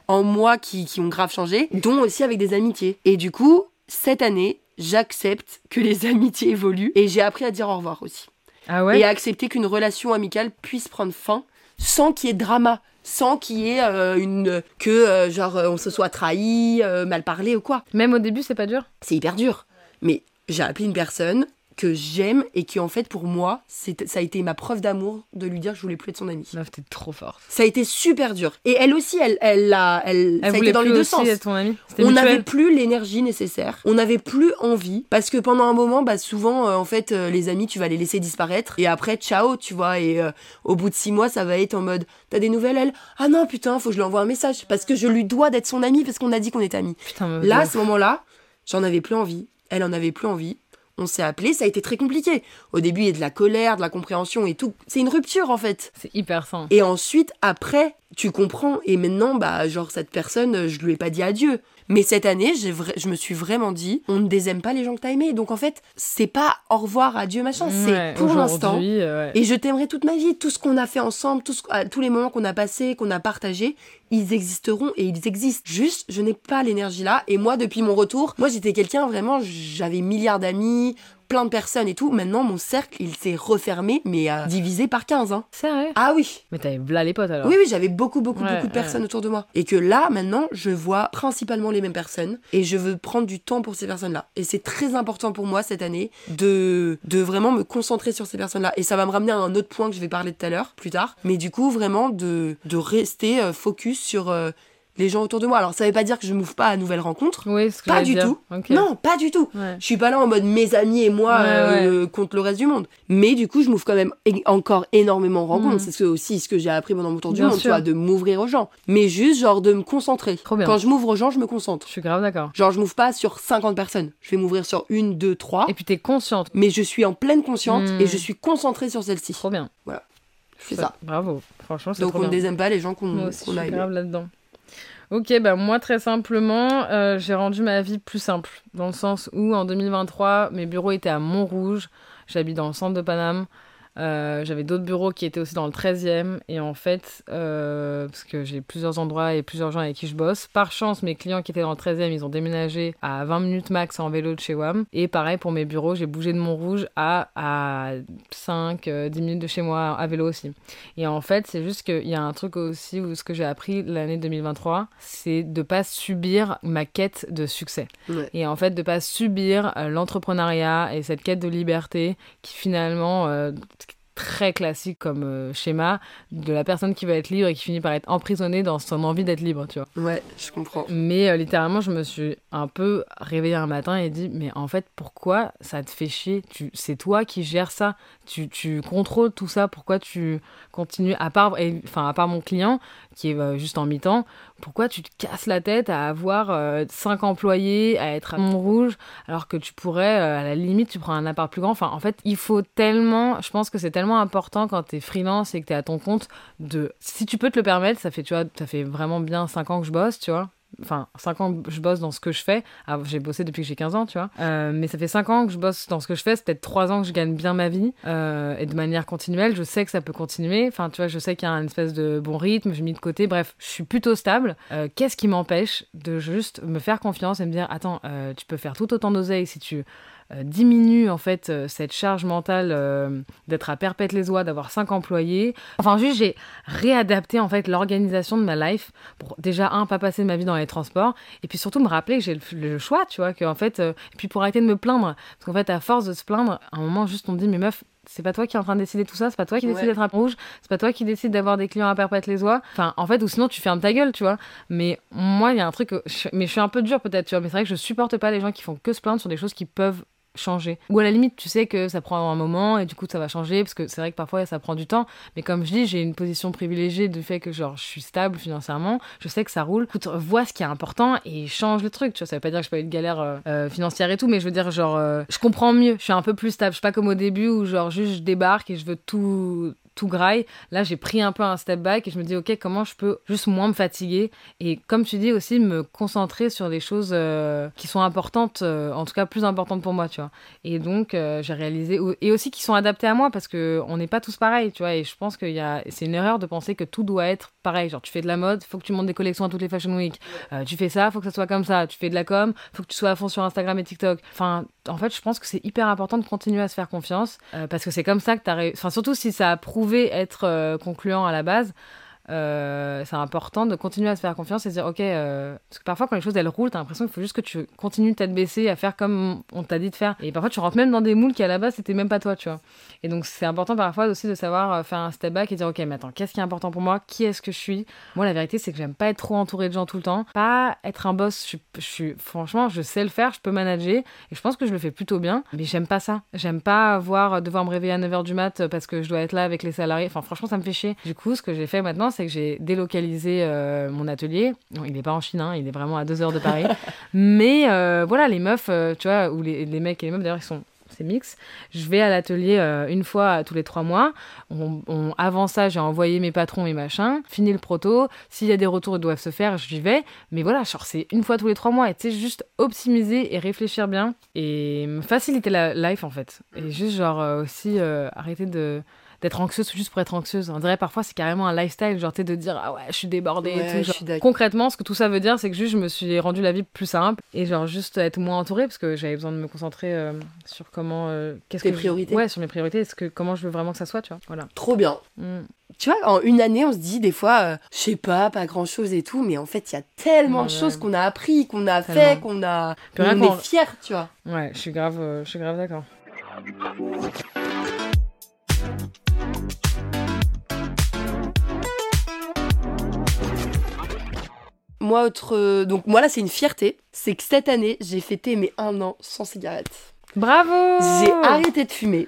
[SPEAKER 1] en moi qui, qui ont grave changé, dont aussi avec des amitiés. Et du coup, cette année, j'accepte que les <laughs> amitiés évoluent et j'ai appris à dire au revoir aussi
[SPEAKER 2] Ah ouais?
[SPEAKER 1] Et à accepter qu'une relation amicale puisse prendre fin sans qu'il y ait drama, sans qu'il y ait euh, une que euh, genre euh, on se soit trahi, euh, mal parlé ou quoi.
[SPEAKER 2] Même au début, c'est pas dur?
[SPEAKER 1] C'est hyper dur. Mais j'ai appelé une personne que j'aime et qui en fait pour moi, c'est- ça a été ma preuve d'amour de lui dire que je voulais plus être son amie.
[SPEAKER 2] Meuf, t'es trop forte.
[SPEAKER 1] Ça a été super dur. Et elle aussi, elle, elle, a, elle,
[SPEAKER 2] Elle
[SPEAKER 1] ça a été dans les
[SPEAKER 2] plus
[SPEAKER 1] deux
[SPEAKER 2] aussi
[SPEAKER 1] sens.
[SPEAKER 2] être ton amie
[SPEAKER 1] On n'avait plus l'énergie nécessaire. On n'avait plus envie. Parce que pendant un moment, bah, souvent, euh, en fait, euh, les amis, tu vas les laisser disparaître. Et après, ciao, tu vois. Et euh, au bout de six mois, ça va être en mode T'as des nouvelles, elle? Ah non, putain, faut que je lui envoie un message. Parce que je lui dois d'être son amie, parce qu'on a dit qu'on était amis.
[SPEAKER 2] Putain,
[SPEAKER 1] Là, à ce moment-là, j'en avais plus envie. Elle en avait plus envie. On s'est appelé, ça a été très compliqué. Au début, il y a de la colère, de la compréhension et tout. C'est une rupture, en fait.
[SPEAKER 2] c'est hyper sain.
[SPEAKER 1] Et ensuite, après, tu comprends. Et maintenant, bah, genre, cette personne, je lui ai pas dit adieu. Mais cette année, vra- je me suis vraiment dit, on ne désaime pas les gens que t'as aimés. Donc en fait, c'est pas au revoir, adieu, machin.
[SPEAKER 2] Ouais,
[SPEAKER 1] c'est pour l'instant.
[SPEAKER 2] ouais.
[SPEAKER 1] Et je t'aimerai toute ma vie. Tout ce qu'on a fait ensemble, tout ce- tous les moments qu'on a passés, qu'on a partagés, ils existeront et ils existent. Juste, je n'ai pas l'énergie là. Et moi, depuis mon retour, moi, j'étais quelqu'un vraiment, j'avais milliards d'amis, plein de personnes et tout. Maintenant, mon cercle, il s'est refermé, mais euh, divisé par 15. Hein.
[SPEAKER 2] Sérieux
[SPEAKER 1] Ah oui,
[SPEAKER 2] Mais t'avais là les potes alors
[SPEAKER 1] oui, oui, j'avais beaucoup, beaucoup,
[SPEAKER 2] Ouais,
[SPEAKER 1] beaucoup de
[SPEAKER 2] ouais.
[SPEAKER 1] personnes autour de moi. Et que là, maintenant, je vois principalement les mêmes personnes. Et je veux prendre du temps pour ces personnes-là. Et c'est très important pour moi cette année de, de vraiment me concentrer sur ces personnes-là. Et ça va me ramener à un autre point que je vais parler tout à l'heure, plus tard. Mais du coup, vraiment de, de rester euh, focus sur euh, les gens autour de moi. Alors, ça veut pas dire que je m'ouvre pas à nouvelles rencontres.
[SPEAKER 2] Oui, ce que
[SPEAKER 1] Pas du
[SPEAKER 2] dire.
[SPEAKER 1] tout. Non, pas du tout.
[SPEAKER 2] Ouais.
[SPEAKER 1] Je suis pas là en mode mes amis et moi
[SPEAKER 2] Ouais,
[SPEAKER 1] euh, contre le reste du monde. Mais du coup, je m'ouvre quand même encore énormément aux rencontres.
[SPEAKER 2] Mm.
[SPEAKER 1] C'est ce aussi ce que j'ai appris pendant mon tour du
[SPEAKER 2] Bien
[SPEAKER 1] monde, tu vois, de m'ouvrir aux gens. Mais juste, genre, de me concentrer.
[SPEAKER 2] Trop bien.
[SPEAKER 1] Quand je m'ouvre aux gens, je me concentre.
[SPEAKER 2] Je suis grave d'accord.
[SPEAKER 1] Genre, je m'ouvre pas sur 50 personnes. Je vais m'ouvrir sur une, deux, trois.
[SPEAKER 2] Et puis t'es consciente.
[SPEAKER 1] Mais je suis en pleine conscience
[SPEAKER 2] Mm.
[SPEAKER 1] et je suis concentrée sur celle-ci.
[SPEAKER 2] Trop bien.
[SPEAKER 1] C'est ça.
[SPEAKER 2] Bravo. Franchement, c'est
[SPEAKER 1] Donc,
[SPEAKER 2] trop
[SPEAKER 1] on ne désaime pas les gens qu'on a
[SPEAKER 2] grave là-dedans. Ok, bah moi très simplement, euh, j'ai rendu ma vie plus simple, dans le sens où en 2023, mes bureaux étaient à Montrouge, j'habite dans le centre de Paname, Euh, j'avais d'autres bureaux qui étaient aussi dans le 13e, et en fait, euh, parce que j'ai plusieurs endroits et plusieurs gens avec qui je bosse, par chance, mes clients qui étaient dans le 13e, ils ont déménagé à 20 minutes max en vélo de chez WAM, et pareil pour mes bureaux, j'ai bougé de Montrouge à, à 5, 10 minutes de chez moi à vélo aussi. Et en fait, c'est juste qu'il y a un truc aussi où ce que j'ai appris l'année 2023, c'est de pas subir ma quête de succès.
[SPEAKER 1] Ouais.
[SPEAKER 2] Et en fait, de pas subir euh, l'entrepreneuriat et cette quête de liberté qui finalement, euh, très classique comme euh, schéma de la personne qui va être libre et qui finit par être emprisonnée dans son envie d'être libre, tu vois.
[SPEAKER 1] Ouais, je comprends.
[SPEAKER 2] Mais euh, littéralement, je me suis un peu réveillée un matin et dit mais en fait, pourquoi ça te fait chier? Tu, C'est toi qui gères ça, tu, tu contrôles tout ça, pourquoi tu continues à part, enfin à part mon client qui est euh, juste en mi-temps, pourquoi tu te casses la tête à avoir euh, cinq employés, à être à Montrouge, alors que tu pourrais, euh, à la limite, tu prends un appart plus grand? Enfin, en fait, il faut tellement, je pense que c'est tellement important quand t'es freelance et que t'es à ton compte de, si tu peux te le permettre, ça fait, tu vois, ça fait vraiment bien cinq ans que je bosse, tu vois. Enfin, 5 ans que je bosse dans ce que je fais. Ah, j'ai bossé depuis que j'ai 15 ans, tu vois. Euh, mais ça fait 5 ans que je bosse dans ce que je fais. C'est peut-être 3 ans que je gagne bien ma vie. euh, et de manière continuelle, je sais que ça peut continuer. Enfin, tu vois, je sais qu'il y a un espèce de bon rythme. Je mis de côté. Bref, je suis plutôt stable. Euh, Qu'est-ce qui m'empêche de juste me faire confiance et me dire Attends, tu peux faire tout autant d'oseille si tu euh, diminues en fait euh, cette charge mentale euh, d'être à perpète les oies, d'avoir 5 employés. Enfin, juste, j'ai réadapté en fait l'organisation de ma life pour déjà un pas passer ma vie dans les transports et puis surtout me rappeler que j'ai le, le choix tu vois que en fait et puis pour arrêter de me plaindre parce qu'en fait à force de se plaindre à un moment juste on me dit mais meuf c'est pas toi qui es en train de décider tout ça, c'est pas toi qui décide d'être à rouge, c'est pas toi qui décide d'avoir des clients à perpète les oies. Enfin, en fait, ou sinon tu fermes ta gueule, tu vois. Mais moi, il y a un truc, je- mais je suis un peu dure peut-être, tu vois. Mais c'est vrai que je supporte pas les gens qui font que se plaindre sur des choses qui peuvent changer. Ou à la limite, tu sais que ça prend un moment et du coup ça va changer parce que c'est vrai que parfois ça prend du temps. Mais comme je dis, j'ai une position privilégiée du fait que genre je suis stable financièrement, je sais que ça roule. Écoute, vois ce qui est important et change le truc. Tu vois, ça veut pas dire que je peux une galère euh, euh, financière et tout, mais je veux dire genre euh, je comprends mieux. Je suis un peu plus stable. Je suis pas comme au début où genre juste je débarque et je veux tout tout graille. Là, j'ai pris un peu un step back et je me dis, ok, comment je peux juste moins me fatiguer et comme tu dis aussi, me concentrer sur des choses euh, qui sont importantes, euh, en tout cas plus importantes pour moi, tu vois. Et donc, euh, j'ai réalisé, et aussi qui sont adaptés à moi parce que on n'est pas tous pareils, tu vois. Et je pense y a, c'est une erreur de penser que tout doit être pareil. Genre, tu fais de la mode, faut que tu montes des collections à toutes les Fashion Week. Tu fais ça, faut que ça soit comme ça. Tu fais de la com, faut que tu sois à fond sur Instagram et TikTok. Enfin, en fait, je pense que c'est hyper important de continuer à se faire confiance euh, parce que c'est comme ça que tu as réussi. Enfin, surtout si ça a prouvé être euh, concluant à la base. Euh, c'est important de continuer à se faire confiance et de dire ok euh, parce que parfois quand les choses elles roulent t'as l'impression qu'il faut juste que tu continues tête baissée à faire comme on t'a dit de faire. Et parfois tu rentres même dans des moules qui à la base c'était même pas toi tu vois. Et donc c'est important parfois aussi de savoir euh, faire un step back et dire ok mais attends qu'est-ce qui est important pour moi? Qui est-ce que je suis? Moi la vérité c'est que j'aime pas être trop entourée de gens tout le temps. Pas être un boss je suis, je suis franchement je sais le faire je peux manager et je pense que je le fais plutôt bien. Mais j'aime pas ça. J'aime pas avoir devoir me réveiller à 9h du mat parce que je dois être là avec les salariés. Enfin franchement ça me fait chier. Du coup ce que j'ai fait maintenant c'est que j'ai délocalisé euh, mon atelier il est pas en Chine hein, il est vraiment à 2 heures de Paris <laughs> mais euh, voilà les meufs euh, tu vois ou les, les mecs et les meufs d'ailleurs ils sont c'est mix. Je vais à l'atelier euh, une fois tous les trois mois. On, on- avant ça, j'ai envoyé mes patrons et machin. Fini le proto. S'il y a des retours qui doivent se faire, j'y vais. Mais voilà, genre c'est une fois tous les trois mois. Et tu sais, juste optimiser et réfléchir bien et faciliter la life en fait. Et juste genre euh, aussi euh, arrêter de d'être anxieuse juste pour être anxieuse. On dirait parfois c'est carrément un lifestyle, genre sais, de dire ah ouais, je suis débordée
[SPEAKER 1] Ouais,
[SPEAKER 2] et tout.
[SPEAKER 1] je
[SPEAKER 2] genre. Concrètement, ce que tout ça veut dire, c'est que juste je me suis rendu la vie plus simple et genre juste être moins entourée parce que j'avais besoin de me concentrer euh, sur comment euh, qu'est-ce
[SPEAKER 1] Tes
[SPEAKER 2] que je-
[SPEAKER 1] priorités.
[SPEAKER 2] Ouais, sur mes priorités, est-ce que comment je veux vraiment que ça soit, tu vois. Voilà.
[SPEAKER 1] Trop bien.
[SPEAKER 2] Mm.
[SPEAKER 1] Tu vois, en une année, on se dit des fois, euh, je sais pas, pas grand chose et tout, mais en fait, il y a tellement de choses qu'on a appris, qu'on a
[SPEAKER 2] Tellement.
[SPEAKER 1] fait, qu'on a.
[SPEAKER 2] Puis
[SPEAKER 1] on est fiers, tu vois.
[SPEAKER 2] Ouais, je suis grave euh, je suis grave d'accord.
[SPEAKER 1] Moi, autre. Donc, moi, là, c'est une fierté. C'est que cette année, j'ai fêté mes un an sans cigarette.
[SPEAKER 2] Bravo
[SPEAKER 1] J'ai arrêté de fumer.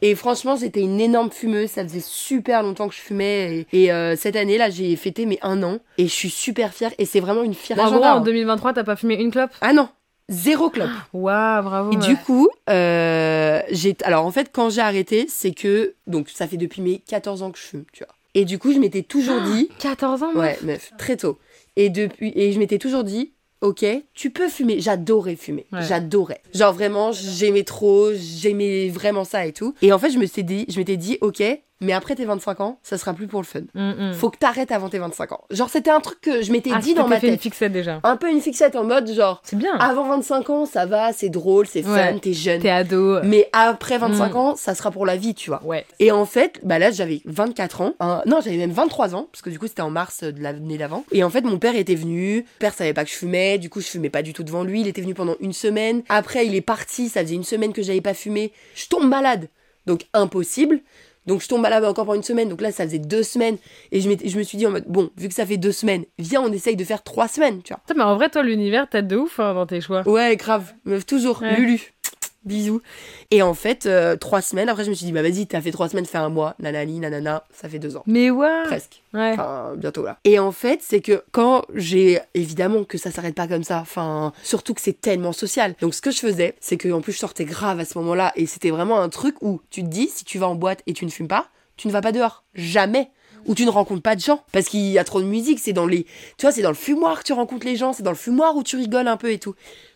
[SPEAKER 1] Et franchement, j'étais une énorme fumeuse. Ça faisait super longtemps que je fumais. Et, et, euh, cette année, là, j'ai fêté mes un an. Et je suis super fière. Et c'est vraiment une fierté.
[SPEAKER 2] Bravo, en 2023, t'as pas fumé une clope?
[SPEAKER 1] Ah non, zéro clope. <gasps>
[SPEAKER 2] Waouh, bravo.
[SPEAKER 1] Et du coup, euh, j'ai. Alors en fait, quand j'ai arrêté, c'est que. Donc ça fait depuis mes 14 ans que je fume, tu vois. Et du coup, je m'étais toujours <gasps> dit.
[SPEAKER 2] 14 ans, meuf.
[SPEAKER 1] Ouais, meuf, très tôt. Et depuis. Et je m'étais toujours dit. Ok, tu peux fumer. J'adorais fumer.
[SPEAKER 2] Ouais.
[SPEAKER 1] J'adorais. Genre vraiment, j'aimais trop, j'aimais vraiment ça et tout. Et en fait, je me suis dit, je m'étais dit, ok, mais après tes 25 ans, ça sera plus pour le fun.
[SPEAKER 2] Mm, mm.
[SPEAKER 1] Faut que t'arrêtes avant tes 25 ans. Genre, c'était un truc que je m'étais
[SPEAKER 2] Ah,
[SPEAKER 1] dit dans ma
[SPEAKER 2] fait une
[SPEAKER 1] tête.
[SPEAKER 2] fixette déjà.
[SPEAKER 1] Un peu une fixette en mode genre,
[SPEAKER 2] C'est bien.
[SPEAKER 1] avant 25 ans, ça va, c'est drôle, c'est fun, t'es jeune.
[SPEAKER 2] T'es ado.
[SPEAKER 1] Mais après 25
[SPEAKER 2] Mm.
[SPEAKER 1] ans, ça sera pour la vie, tu vois.
[SPEAKER 2] Ouais.
[SPEAKER 1] Et en fait, bah là, j'avais 24 ans. Hein, non, j'avais même 23 ans, parce que du coup, c'était en mars de l'année d'avant. Et en fait, mon père était venu. Mon père savait pas que je fumais. Du coup, je fumais pas du tout devant lui. Il était venu pendant une semaine. Après, il est parti. Ça faisait une semaine que j'avais pas fumé. Je tombe malade. Donc, impossible. Donc je tombe malade encore pendant une semaine. Donc là, ça faisait deux semaines. Et je, je me suis dit en mode, bon, vu que ça fait deux semaines, viens, on essaye de faire trois semaines, tu vois.
[SPEAKER 2] Putain, mais en vrai, toi, l'univers t'aide de ouf hein, dans tes choix.
[SPEAKER 1] Ouais, grave. Meuf, toujours.
[SPEAKER 2] Ouais.
[SPEAKER 1] Lulu. Bisous. Et en fait, euh, trois semaines, après, je me suis dit, bah vas-y, t'as fait trois semaines, fais un mois. Nanani, nanana, ça fait deux ans.
[SPEAKER 2] Mais ouais.
[SPEAKER 1] Presque.
[SPEAKER 2] Ouais.
[SPEAKER 1] Enfin, bientôt là. Et en fait, c'est que quand j'ai. Évidemment que ça s'arrête pas comme ça. Enfin, surtout que c'est tellement social. Donc, ce que je faisais, c'est que en plus, je sortais grave à ce moment-là. Et c'était vraiment un truc où tu te dis, si tu vas en boîte et tu ne fumes pas, tu ne vas pas dehors. Jamais. Ou tu ne rencontres pas de gens. Parce qu'il y a trop de musique. C'est dans les. Tu vois, c'est dans le fumoir que tu rencontres les gens. C'est dans le fumoir où tu rigoles un peu et tout.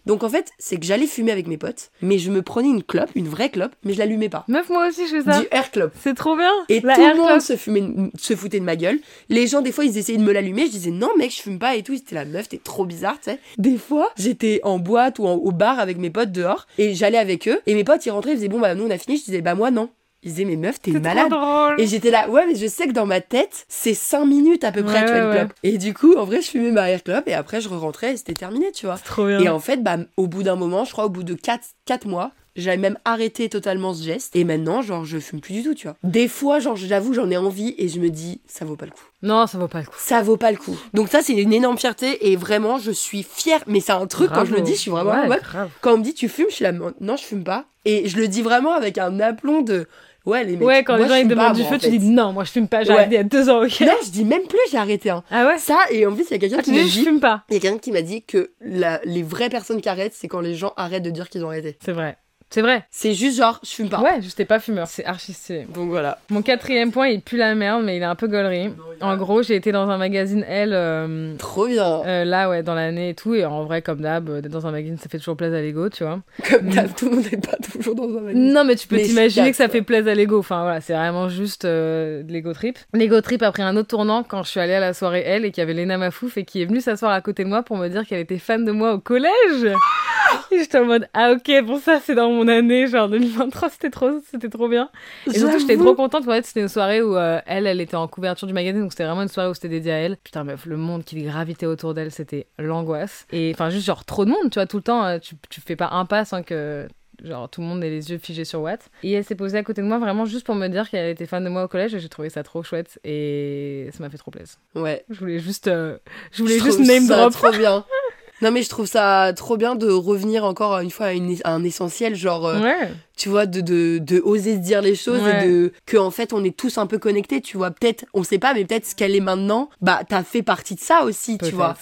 [SPEAKER 1] Donc, en fait, c'est que j'allais fumer avec mes potes. Mais je me prenais une clope, une vraie clope, mais je l'allumais pas.
[SPEAKER 2] Meuf, moi aussi, je fais ça.
[SPEAKER 1] Du air club.
[SPEAKER 2] C'est trop bien.
[SPEAKER 1] Et
[SPEAKER 2] La
[SPEAKER 1] tout le monde se, fumait, se foutait de ma gueule. Les gens, des fois, ils essayaient de me l'allumer. Je disais non, mec, je fume pas et tout. Ils étaient la meuf, t'es trop bizarre, tu sais. Des fois, j'étais en boîte ou en- au bar avec mes potes dehors et j'allais avec eux. Et mes potes, ils rentraient, ils disaient bon, bah, nous, on a fini. Je disais bah, moi, non. Ils disaient mais meuf, t'es malade.
[SPEAKER 2] trop drôle.
[SPEAKER 1] Et j'étais là, ouais, mais je sais que dans ma tête, c'est 5 minutes à peu près,
[SPEAKER 2] Ouais,
[SPEAKER 1] tu vois,
[SPEAKER 2] ouais,
[SPEAKER 1] une
[SPEAKER 2] ouais.
[SPEAKER 1] clope. Et du coup, en vrai, je fumais ma air club et après, je rentrais et c'était terminé, tu vois.
[SPEAKER 2] Trop bien.
[SPEAKER 1] Et en fait, bah, au bout d'un moment, je crois au bout de 4, mois, j'avais même arrêté totalement ce geste. Et maintenant, genre, je fume plus du tout, tu vois. Des fois, genre, j'avoue, j'en ai envie et je me dis, ça vaut pas le coup.
[SPEAKER 2] Non, ça vaut pas le coup.
[SPEAKER 1] Ça vaut pas le coup. Donc ça, c'est une énorme fierté et vraiment, je suis fière. Mais c'est un truc, quand je le dis, je suis vraiment
[SPEAKER 2] Ouais.
[SPEAKER 1] Quand on me dit, tu fumes, je suis là, non, je fume pas. Et je le dis vraiment avec un aplomb de, ouais, les mecs.
[SPEAKER 2] Ouais, quand
[SPEAKER 1] moi,
[SPEAKER 2] les gens ils demandent du feu,
[SPEAKER 1] en
[SPEAKER 2] tu
[SPEAKER 1] fait.
[SPEAKER 2] dis non, moi je fume pas, j'ai
[SPEAKER 1] Ouais.
[SPEAKER 2] arrêté il y a deux ans, ok
[SPEAKER 1] Non, je dis même plus, j'ai arrêté. Hein.
[SPEAKER 2] Ah ouais
[SPEAKER 1] Ça, et en plus, il y a quelqu'un
[SPEAKER 2] Ah,
[SPEAKER 1] qui
[SPEAKER 2] tu
[SPEAKER 1] m'a
[SPEAKER 2] dis je
[SPEAKER 1] dit.
[SPEAKER 2] fume pas.
[SPEAKER 1] Il y a quelqu'un qui m'a dit que la- les vraies personnes qui arrêtent, c'est quand les gens arrêtent de dire qu'ils ont arrêté.
[SPEAKER 2] C'est vrai. C'est vrai.
[SPEAKER 1] C'est juste genre, je fume pas.
[SPEAKER 2] Ouais, j'étais pas fumeur. C'est archi stylé.
[SPEAKER 1] Donc voilà.
[SPEAKER 2] Mon quatrième point, il pue la merde, mais il est un peu gaulerie. En gros, j'ai été dans un magazine Elle, euh,
[SPEAKER 1] Trop bien.
[SPEAKER 2] euh, là, ouais, dans l'année et tout. Et en vrai, comme d'hab, euh, d'être dans un magazine, ça fait toujours plaisir à l'ego, tu vois.
[SPEAKER 1] Comme d'hab, tout le monde n'est pas toujours dans un magazine.
[SPEAKER 2] Non, mais tu peux
[SPEAKER 1] Mais
[SPEAKER 2] t'imaginer
[SPEAKER 1] je
[SPEAKER 2] que ça fait plaisir à l'ego. Enfin, voilà, c'est vraiment juste euh, de l'ego trip. L'ego trip a pris un autre tournant quand je suis allée à la soirée Elle et qu'il y avait Lena Mafouf et qui est venue s'asseoir à côté de moi pour me dire qu'elle était fan de moi au collège. Et j'étais en mode, ah ok, bon, ça, c'est dans mon année, genre 2023, c'était trop, c'était trop bien. Et surtout, j'étais trop contente. En fait, c'était une soirée où euh, elle, elle était en couverture du magazine, donc c'était vraiment une soirée où c'était dédié à elle. Putain, meuf, le monde qui gravitait autour d'elle, c'était l'angoisse. Et enfin, juste genre trop de monde, tu vois, tout le temps, euh, tu, tu fais pas un pas sans que. Genre, tout le monde ait les yeux figés sur Watt. Et elle s'est posée à côté de moi vraiment juste pour me dire qu'elle était fan de moi au collège et j'ai trouvé ça trop chouette et ça m'a fait trop plaisir.
[SPEAKER 1] Ouais.
[SPEAKER 2] Je voulais juste, euh, je voulais
[SPEAKER 1] Je
[SPEAKER 2] juste name drop.
[SPEAKER 1] trop bien. <laughs> Non mais je trouve ça trop bien de revenir encore une fois à, une- à un essentiel, genre euh,
[SPEAKER 2] Ouais.
[SPEAKER 1] tu vois, de, de, de oser se dire les choses
[SPEAKER 2] Ouais.
[SPEAKER 1] et de que en fait on est tous un peu connectés, tu vois. Peut-être, on sait pas, mais peut-être ce qu'elle est maintenant, bah t'as fait partie de ça aussi, tu vois.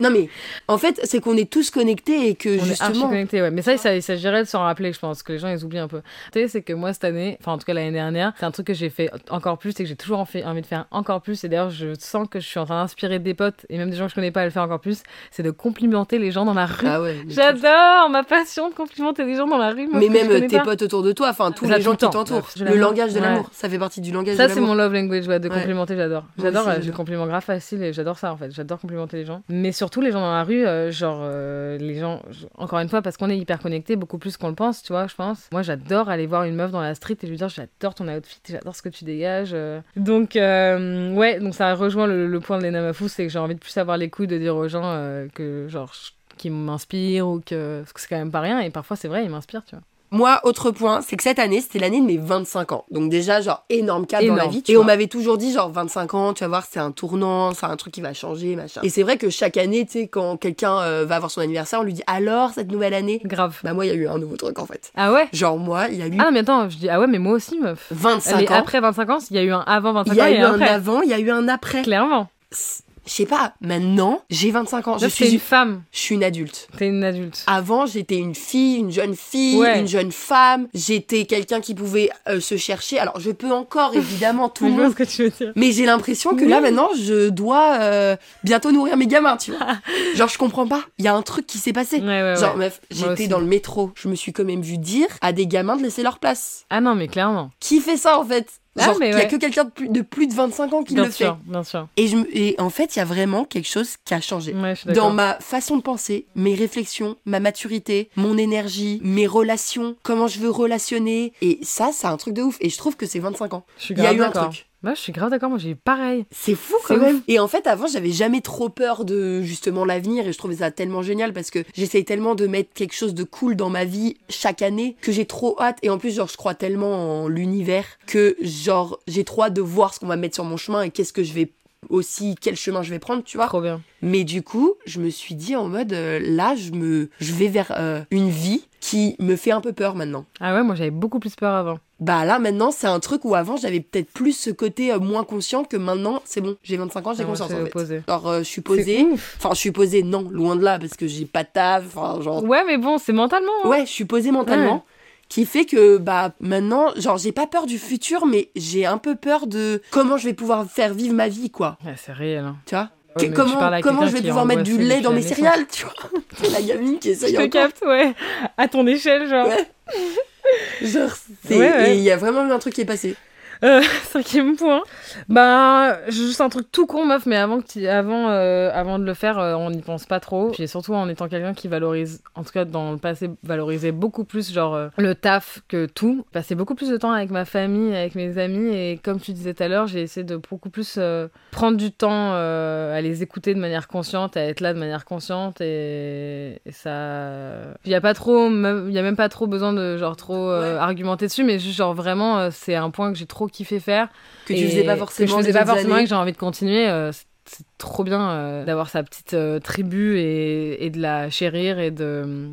[SPEAKER 1] Non mais en fait c'est qu'on est tous connectés et que
[SPEAKER 2] On est archi
[SPEAKER 1] justement.
[SPEAKER 2] connectés, ouais. Mais ça, ça, il s'agirait de s'en rappeler, je pense, que les gens, ils oublient un peu. Tu sais, c'est que moi, cette année, enfin, en tout cas, l'année dernière, c'est un truc que j'ai fait encore plus et que j'ai toujours envie de faire encore plus. Et d'ailleurs, je sens que je suis en train d'inspirer des potes et même des gens que je connais pas à le faire encore plus. C'est de complimenter les gens dans la rue.
[SPEAKER 1] Ah ouais.
[SPEAKER 2] J'adore ma passion de complimenter les gens dans la rue. moi,
[SPEAKER 1] Mais
[SPEAKER 2] que
[SPEAKER 1] même tes
[SPEAKER 2] pas.
[SPEAKER 1] potes autour de toi, enfin tous
[SPEAKER 2] Ça,
[SPEAKER 1] les gens qui t'entourent. Le langage de
[SPEAKER 2] Ouais.
[SPEAKER 1] l'amour, ça fait partie du langage
[SPEAKER 2] Ça,
[SPEAKER 1] de
[SPEAKER 2] c'est
[SPEAKER 1] l'amour.
[SPEAKER 2] mon love language, ouais, de complimenter, j'adore. J'adore,
[SPEAKER 1] aussi,
[SPEAKER 2] euh, j'ai compliment grave facile et j'adore ça en fait. J'adore complimenter les gens. Mais surtout les gens dans la rue, euh, genre euh, les gens, encore une fois, parce qu'on est hyper connectés, beaucoup plus qu'on le pense, tu vois, je pense. Moi, j'adore aller voir une meuf dans la street et lui dire j'adore ton outfit, j'adore ce que tu dégages. Donc, ouais, donc ça rejoint le, le point de Lena Mafou, c'est que j'ai envie de plus avoir les couilles de dire aux gens euh, que, genre, qui m'inspirent ou que. Parce que c'est quand même pas rien et parfois c'est vrai, ils m'inspirent, tu vois.
[SPEAKER 1] Moi, autre point, c'est que cette année, c'était l'année de mes 25 ans. Donc déjà, genre, énorme cap dans la
[SPEAKER 2] Énorme,
[SPEAKER 1] vie. Et on m'avait toujours dit, genre, 25 ans, tu vas voir, c'est un tournant, c'est un truc qui va changer, machin. Et c'est vrai que chaque année, tu sais, quand quelqu'un euh, va avoir son anniversaire, on lui dit, alors, cette nouvelle année?
[SPEAKER 2] Grave.
[SPEAKER 1] Bah moi, il y a eu un nouveau truc, en fait.
[SPEAKER 2] Ah ouais?
[SPEAKER 1] Genre, moi, il y a eu
[SPEAKER 2] Ah, mais attends, je dis ah ouais, mais moi aussi, meuf.
[SPEAKER 1] 25
[SPEAKER 2] Mais
[SPEAKER 1] ans.
[SPEAKER 2] après 25 ans, il y a eu un avant 25
[SPEAKER 1] Il y
[SPEAKER 2] ans
[SPEAKER 1] a eu
[SPEAKER 2] un
[SPEAKER 1] un
[SPEAKER 2] après.
[SPEAKER 1] avant, il y a eu un après.
[SPEAKER 2] Clairement.
[SPEAKER 1] Je sais pas, maintenant, j'ai 25 ans. Je suis,
[SPEAKER 2] une femme.
[SPEAKER 1] je suis une adulte.
[SPEAKER 2] T'es une adulte.
[SPEAKER 1] Avant, j'étais une fille, une jeune fille,
[SPEAKER 2] Ouais.
[SPEAKER 1] une jeune femme. J'étais quelqu'un qui pouvait euh, se chercher. Alors, je peux encore, évidemment, tout <laughs> le monde.
[SPEAKER 2] ce que tu veux dire.
[SPEAKER 1] Mais j'ai l'impression que là, maintenant, je dois euh, bientôt nourrir mes gamins, tu vois. <laughs> Genre, je comprends pas. Il y a un truc qui s'est passé.
[SPEAKER 2] Ouais, ouais,
[SPEAKER 1] Genre, meuf, j'étais dans le métro. Je me suis quand même vu dire à des gamins de laisser leur place.
[SPEAKER 2] Ah non, mais clairement.
[SPEAKER 1] Qui fait ça, en fait?
[SPEAKER 2] Ah, mais
[SPEAKER 1] il y a
[SPEAKER 2] ouais.
[SPEAKER 1] que quelqu'un de plus, de plus de 25 ans qui
[SPEAKER 2] bien
[SPEAKER 1] le
[SPEAKER 2] sûr, bien sûr.
[SPEAKER 1] fait. Et, je, et en fait, il y a vraiment quelque chose qui a changé.
[SPEAKER 2] Ouais,
[SPEAKER 1] Dans ma façon de penser, mes réflexions, ma maturité, mon énergie, mes relations, comment je veux relationner. Et ça, c'est un truc de ouf. Et je trouve que c'est 25 ans. Il y a eu un truc.
[SPEAKER 2] Moi, je suis grave d'accord, moi j'ai eu pareil.
[SPEAKER 1] C'est fou quand même.
[SPEAKER 2] ouf.
[SPEAKER 1] Et en fait, avant, j'avais jamais trop peur de justement l'avenir et je trouvais ça tellement génial parce que j'essaye tellement de mettre quelque chose de cool dans ma vie chaque année que j'ai trop hâte. Et en plus, genre, je crois tellement en l'univers que genre, j'ai trop hâte de voir ce qu'on va mettre sur mon chemin et qu'est-ce que je vais aussi, quel chemin je vais prendre, tu vois.
[SPEAKER 2] Trop bien.
[SPEAKER 1] Mais du coup, je me suis dit en mode, euh, là, je me, je vais vers euh, une vie qui me fait un peu peur maintenant.
[SPEAKER 2] Ah ouais, moi j'avais beaucoup plus peur avant.
[SPEAKER 1] Bah là maintenant c'est un truc où avant j'avais peut-être plus ce côté euh, moins conscient que maintenant c'est bon j'ai 25 ans j'ai
[SPEAKER 2] Ah,
[SPEAKER 1] conscience en fait. Genre je suis posée, enfin je suis posée non loin de là parce que j'ai pas de taf, enfin genre
[SPEAKER 2] Ouais, mais bon, c'est mentalement. hein.
[SPEAKER 1] ouais je suis posée mentalement.
[SPEAKER 2] Ouais.
[SPEAKER 1] Qui fait que bah maintenant genre j'ai pas peur du futur mais j'ai un peu peur de comment je vais pouvoir faire vivre ma vie quoi
[SPEAKER 2] Ouais, c'est réel. hein.
[SPEAKER 1] tu vois?
[SPEAKER 2] Ouais,
[SPEAKER 1] comment comment je vais pouvoir mettre du lait dans mes céréales tu vois? <laughs> La gamine qui essaye
[SPEAKER 2] Je te
[SPEAKER 1] encore
[SPEAKER 2] capte, ouais. À ton échelle, genre.
[SPEAKER 1] Ouais. <laughs> genre
[SPEAKER 2] Ouais,
[SPEAKER 1] il y a vraiment eu un truc qui est passé
[SPEAKER 2] Euh, <laughs> cinquième point. Bah, juste un truc tout con, meuf, mais avant, que avant, euh, avant de le faire, euh, on n'y pense pas trop. Puis surtout en étant quelqu'un qui valorise, en tout cas dans le passé, valorisait beaucoup plus, genre, le taf que tout. Passer beaucoup plus de temps avec ma famille, avec mes amis, et comme tu disais tout à l'heure, j'ai essayé de beaucoup plus prendre du temps à les écouter de manière consciente, à être là de manière consciente, et, et ça. Il y a pas trop, il y a même pas trop besoin de, genre, trop argumenter dessus, mais juste, genre, vraiment, c'est un point que j'ai trop kiffé faire.
[SPEAKER 1] que tu faisais pas
[SPEAKER 2] que
[SPEAKER 1] forcément
[SPEAKER 2] je faisais pas forcément et que j'ai envie de continuer. euh, c'est- trop bien euh, d'avoir sa petite euh, tribu et, et de la chérir et de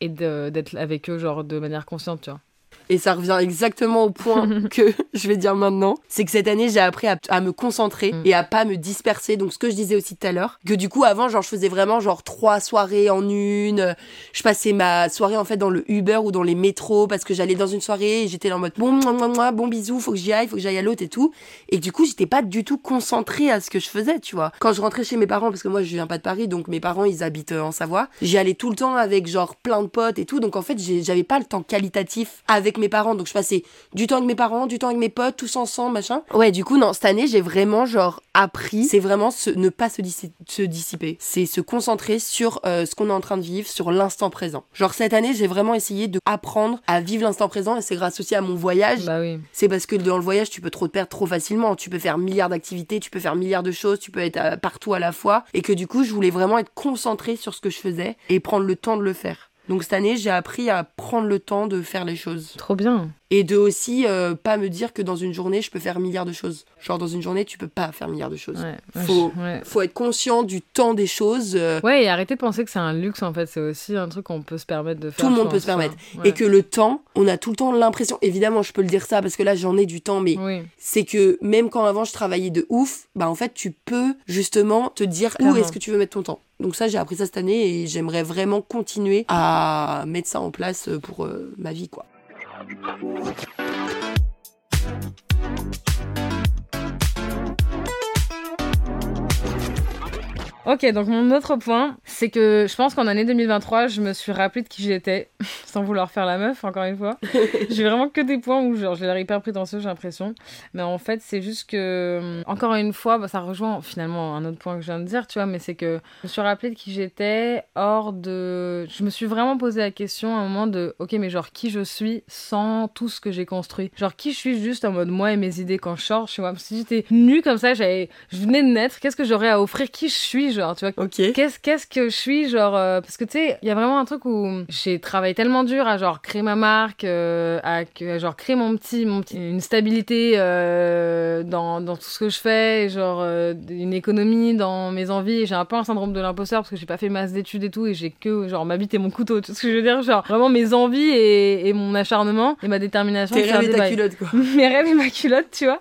[SPEAKER 2] et de- d'être avec eux genre de manière consciente, tu vois.
[SPEAKER 1] Et ça revient exactement au point <laughs> que je vais dire maintenant. C'est que cette année, j'ai appris à, à me concentrer
[SPEAKER 2] Mm.
[SPEAKER 1] et à pas me disperser. Donc, ce que je disais aussi tout à l'heure, que du coup, avant, genre, je faisais vraiment genre trois soirées en une. Je passais ma soirée en fait dans le Uber ou dans les métros parce que j'allais dans une soirée et j'étais en mode bon, moi, moi, bon bisous, faut que j'y aille, faut que j'aille à l'autre et tout. Et du coup, j'étais pas du tout concentrée à ce que je faisais, tu vois. Quand je rentrais chez mes parents, parce que moi, je viens pas de Paris, donc mes parents, ils habitent euh, en Savoie, j'y allais tout le temps avec genre plein de potes et tout. Donc, en fait, j'avais pas le temps qualitatif avec mes parents. Donc, je passais du temps avec mes parents, du temps avec mes potes, tous ensemble, machin. Ouais, du coup, non, cette année, j'ai vraiment genre appris. C'est vraiment se- ne pas se dissiper. C'est se concentrer sur euh, ce qu'on est en train de vivre, sur l'instant présent. Genre, cette année, j'ai vraiment essayé de apprendre à vivre l'instant présent et c'est grâce aussi à mon voyage
[SPEAKER 2] Bah oui.
[SPEAKER 1] c'est parce que dans le voyage, tu peux trop te perdre trop facilement. Tu peux faire milliards d'activités, tu peux faire milliards de choses, tu peux être euh, partout à la fois. Et que du coup, je voulais vraiment être concentrée sur ce que je faisais et prendre le temps de le faire. Donc cette année, j'ai appris à prendre le temps de faire les choses.
[SPEAKER 2] Trop bien.
[SPEAKER 1] Et de aussi euh, pas me dire que dans une journée, je peux faire milliards de choses. Genre dans une journée, tu peux pas faire milliards de choses.
[SPEAKER 2] Ouais.
[SPEAKER 1] Faut-
[SPEAKER 2] je- ouais.
[SPEAKER 1] Faut être conscient du temps des choses. euh,
[SPEAKER 2] Ouais, et arrêter de penser que c'est un luxe en fait, c'est aussi un truc qu'on peut se permettre de faire.
[SPEAKER 1] Tout le monde peut se permettre.
[SPEAKER 2] ouais.
[SPEAKER 1] Et que le temps, on a tout le temps l'impression, évidemment, je peux le dire ça parce que là, j'en ai du temps, mais
[SPEAKER 2] Oui.
[SPEAKER 1] c'est que même quand avant je travaillais de ouf, bah en fait tu peux justement te dire où est-ce que tu veux mettre ton temps. Donc ça j'ai appris ça cette année et j'aimerais vraiment continuer à mettre ça en place pour euh, ma vie quoi.
[SPEAKER 2] Ok, donc mon autre point, c'est que je pense qu'en année 2023, je me suis rappelé de qui j'étais, <laughs> sans vouloir faire la meuf, encore une fois. <laughs> j'ai vraiment que des points où genre, j'ai l'air hyper prétentieux, j'ai l'impression. Mais en fait, c'est juste que, hum, encore une fois, bah, ça rejoint finalement un autre point que je viens de dire, tu vois, mais c'est que je me suis rappelé de qui j'étais hors de. Je me suis vraiment posé la question à un moment de, ok, mais genre, qui je suis sans tout ce que j'ai construit? Genre, qui je suis juste en mode moi et mes idées quand je sors chez moi Si j'étais nue comme ça, j'avais, je venais de naître, qu'est-ce que j'aurais à offrir? Qui je suis, genre, tu vois. Qu'est-ce qu'est-ce que je suis genre euh, parce que tu sais il y a vraiment un truc où j'ai travaillé tellement dur à genre créer ma marque euh, à, genre créer mon petit mon petit une stabilité euh, dans, dans tout ce que je fais et genre une économie dans mes envies j'ai un peu un syndrome de l'imposteur parce que j'ai pas fait masse d'études et tout et j'ai que genre ma bite et mon couteau vois ce que je veux dire genre vraiment mes envies et, et mon acharnement et ma détermination
[SPEAKER 1] Tes rêves et ta culotte quoi. <laughs>
[SPEAKER 2] mes rêves et ma culotte, tu vois.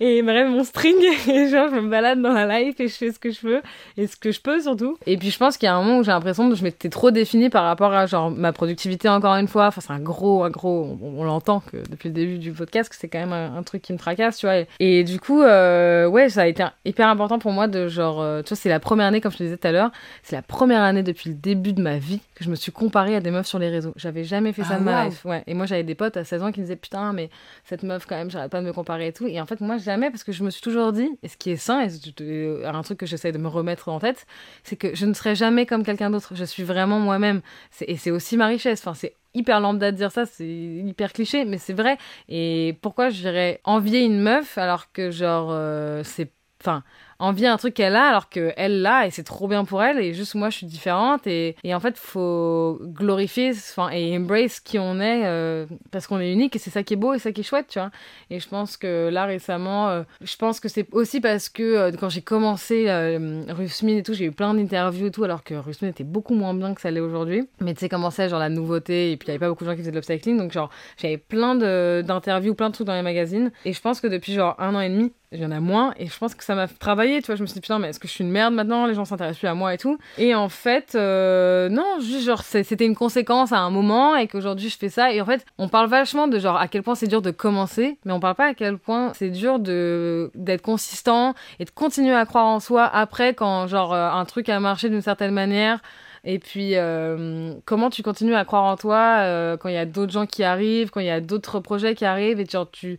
[SPEAKER 2] Et mes rêves et mon string. <laughs> Et genre, je me balade dans la life et je fais ce que je veux. Et ce que je peux surtout. Et puis, je pense qu'il y a un moment où j'ai l'impression que je m'étais trop définie par rapport à genre ma productivité, encore une fois. Enfin, c'est un gros, un gros. On, on l'entend que depuis le début du podcast, que c'est quand même un, un truc qui me tracasse, tu vois. Et, et du coup, euh, ouais, ça a été hyper important pour moi de genre. euh, tu vois, c'est la première année, comme je te disais tout à l'heure, c'est la première année depuis le début de ma vie que je me suis comparée à des meufs sur les réseaux. J'avais jamais fait ça
[SPEAKER 1] Ah,
[SPEAKER 2] de ma life. Ouais. Et moi, j'avais des potes à 16 ans qui me disaient putain, mais cette meuf quand même j'arrête pas de me comparer et tout et en fait moi jamais parce que je me suis toujours dit et ce qui est sain et c'est euh, un truc que j'essaie de me remettre en tête c'est que je ne serai jamais comme quelqu'un d'autre. Je suis vraiment moi-même. Et c'est aussi ma richesse. Enfin c'est hyper lambda de dire ça, c'est hyper cliché, mais c'est vrai. Et pourquoi je dirais envier une meuf alors que genre euh, c'est, enfin envier un truc qu'elle a alors qu'elle l'a et c'est trop bien pour elle et juste moi je suis différente et, et en fait faut glorifier enfin et embrace qui on est euh, parce qu'on est unique et c'est ça qui est beau et ça qui est chouette tu vois. Et je pense que là récemment euh, je pense que c'est aussi parce que euh, quand j'ai commencé euh, Rusmin et tout j'ai eu plein d'interviews et tout alors que Rusmin était beaucoup moins bien que ça l'est aujourd'hui. Mais tu sais comment c'est genre la nouveauté et puis il y avait pas beaucoup de gens qui faisaient de l'upcycling donc genre j'avais plein d'interviews plein de trucs dans les magazines. Et je pense que depuis genre un an et demi il y en a moins et je pense que ça m'a travaillé tu vois. Je me suis dit putain mais est-ce que je suis une merde maintenant? Les gens s'intéressent plus à moi et tout. Et en fait euh, non juste genre c'était une conséquence à un moment et qu'aujourd'hui je fais ça. Et en fait on parle vachement de genre à quel point c'est dur de commencer mais on parle pas à quel point c'est dur de d'être consistant et de continuer à croire en soi après quand genre euh, un truc a marché d'une certaine manière. Et puis, euh, comment tu continues à croire en toi quand il y a d'autres gens qui arrivent, quand il y a d'autres projets qui arrivent, et genre, tu,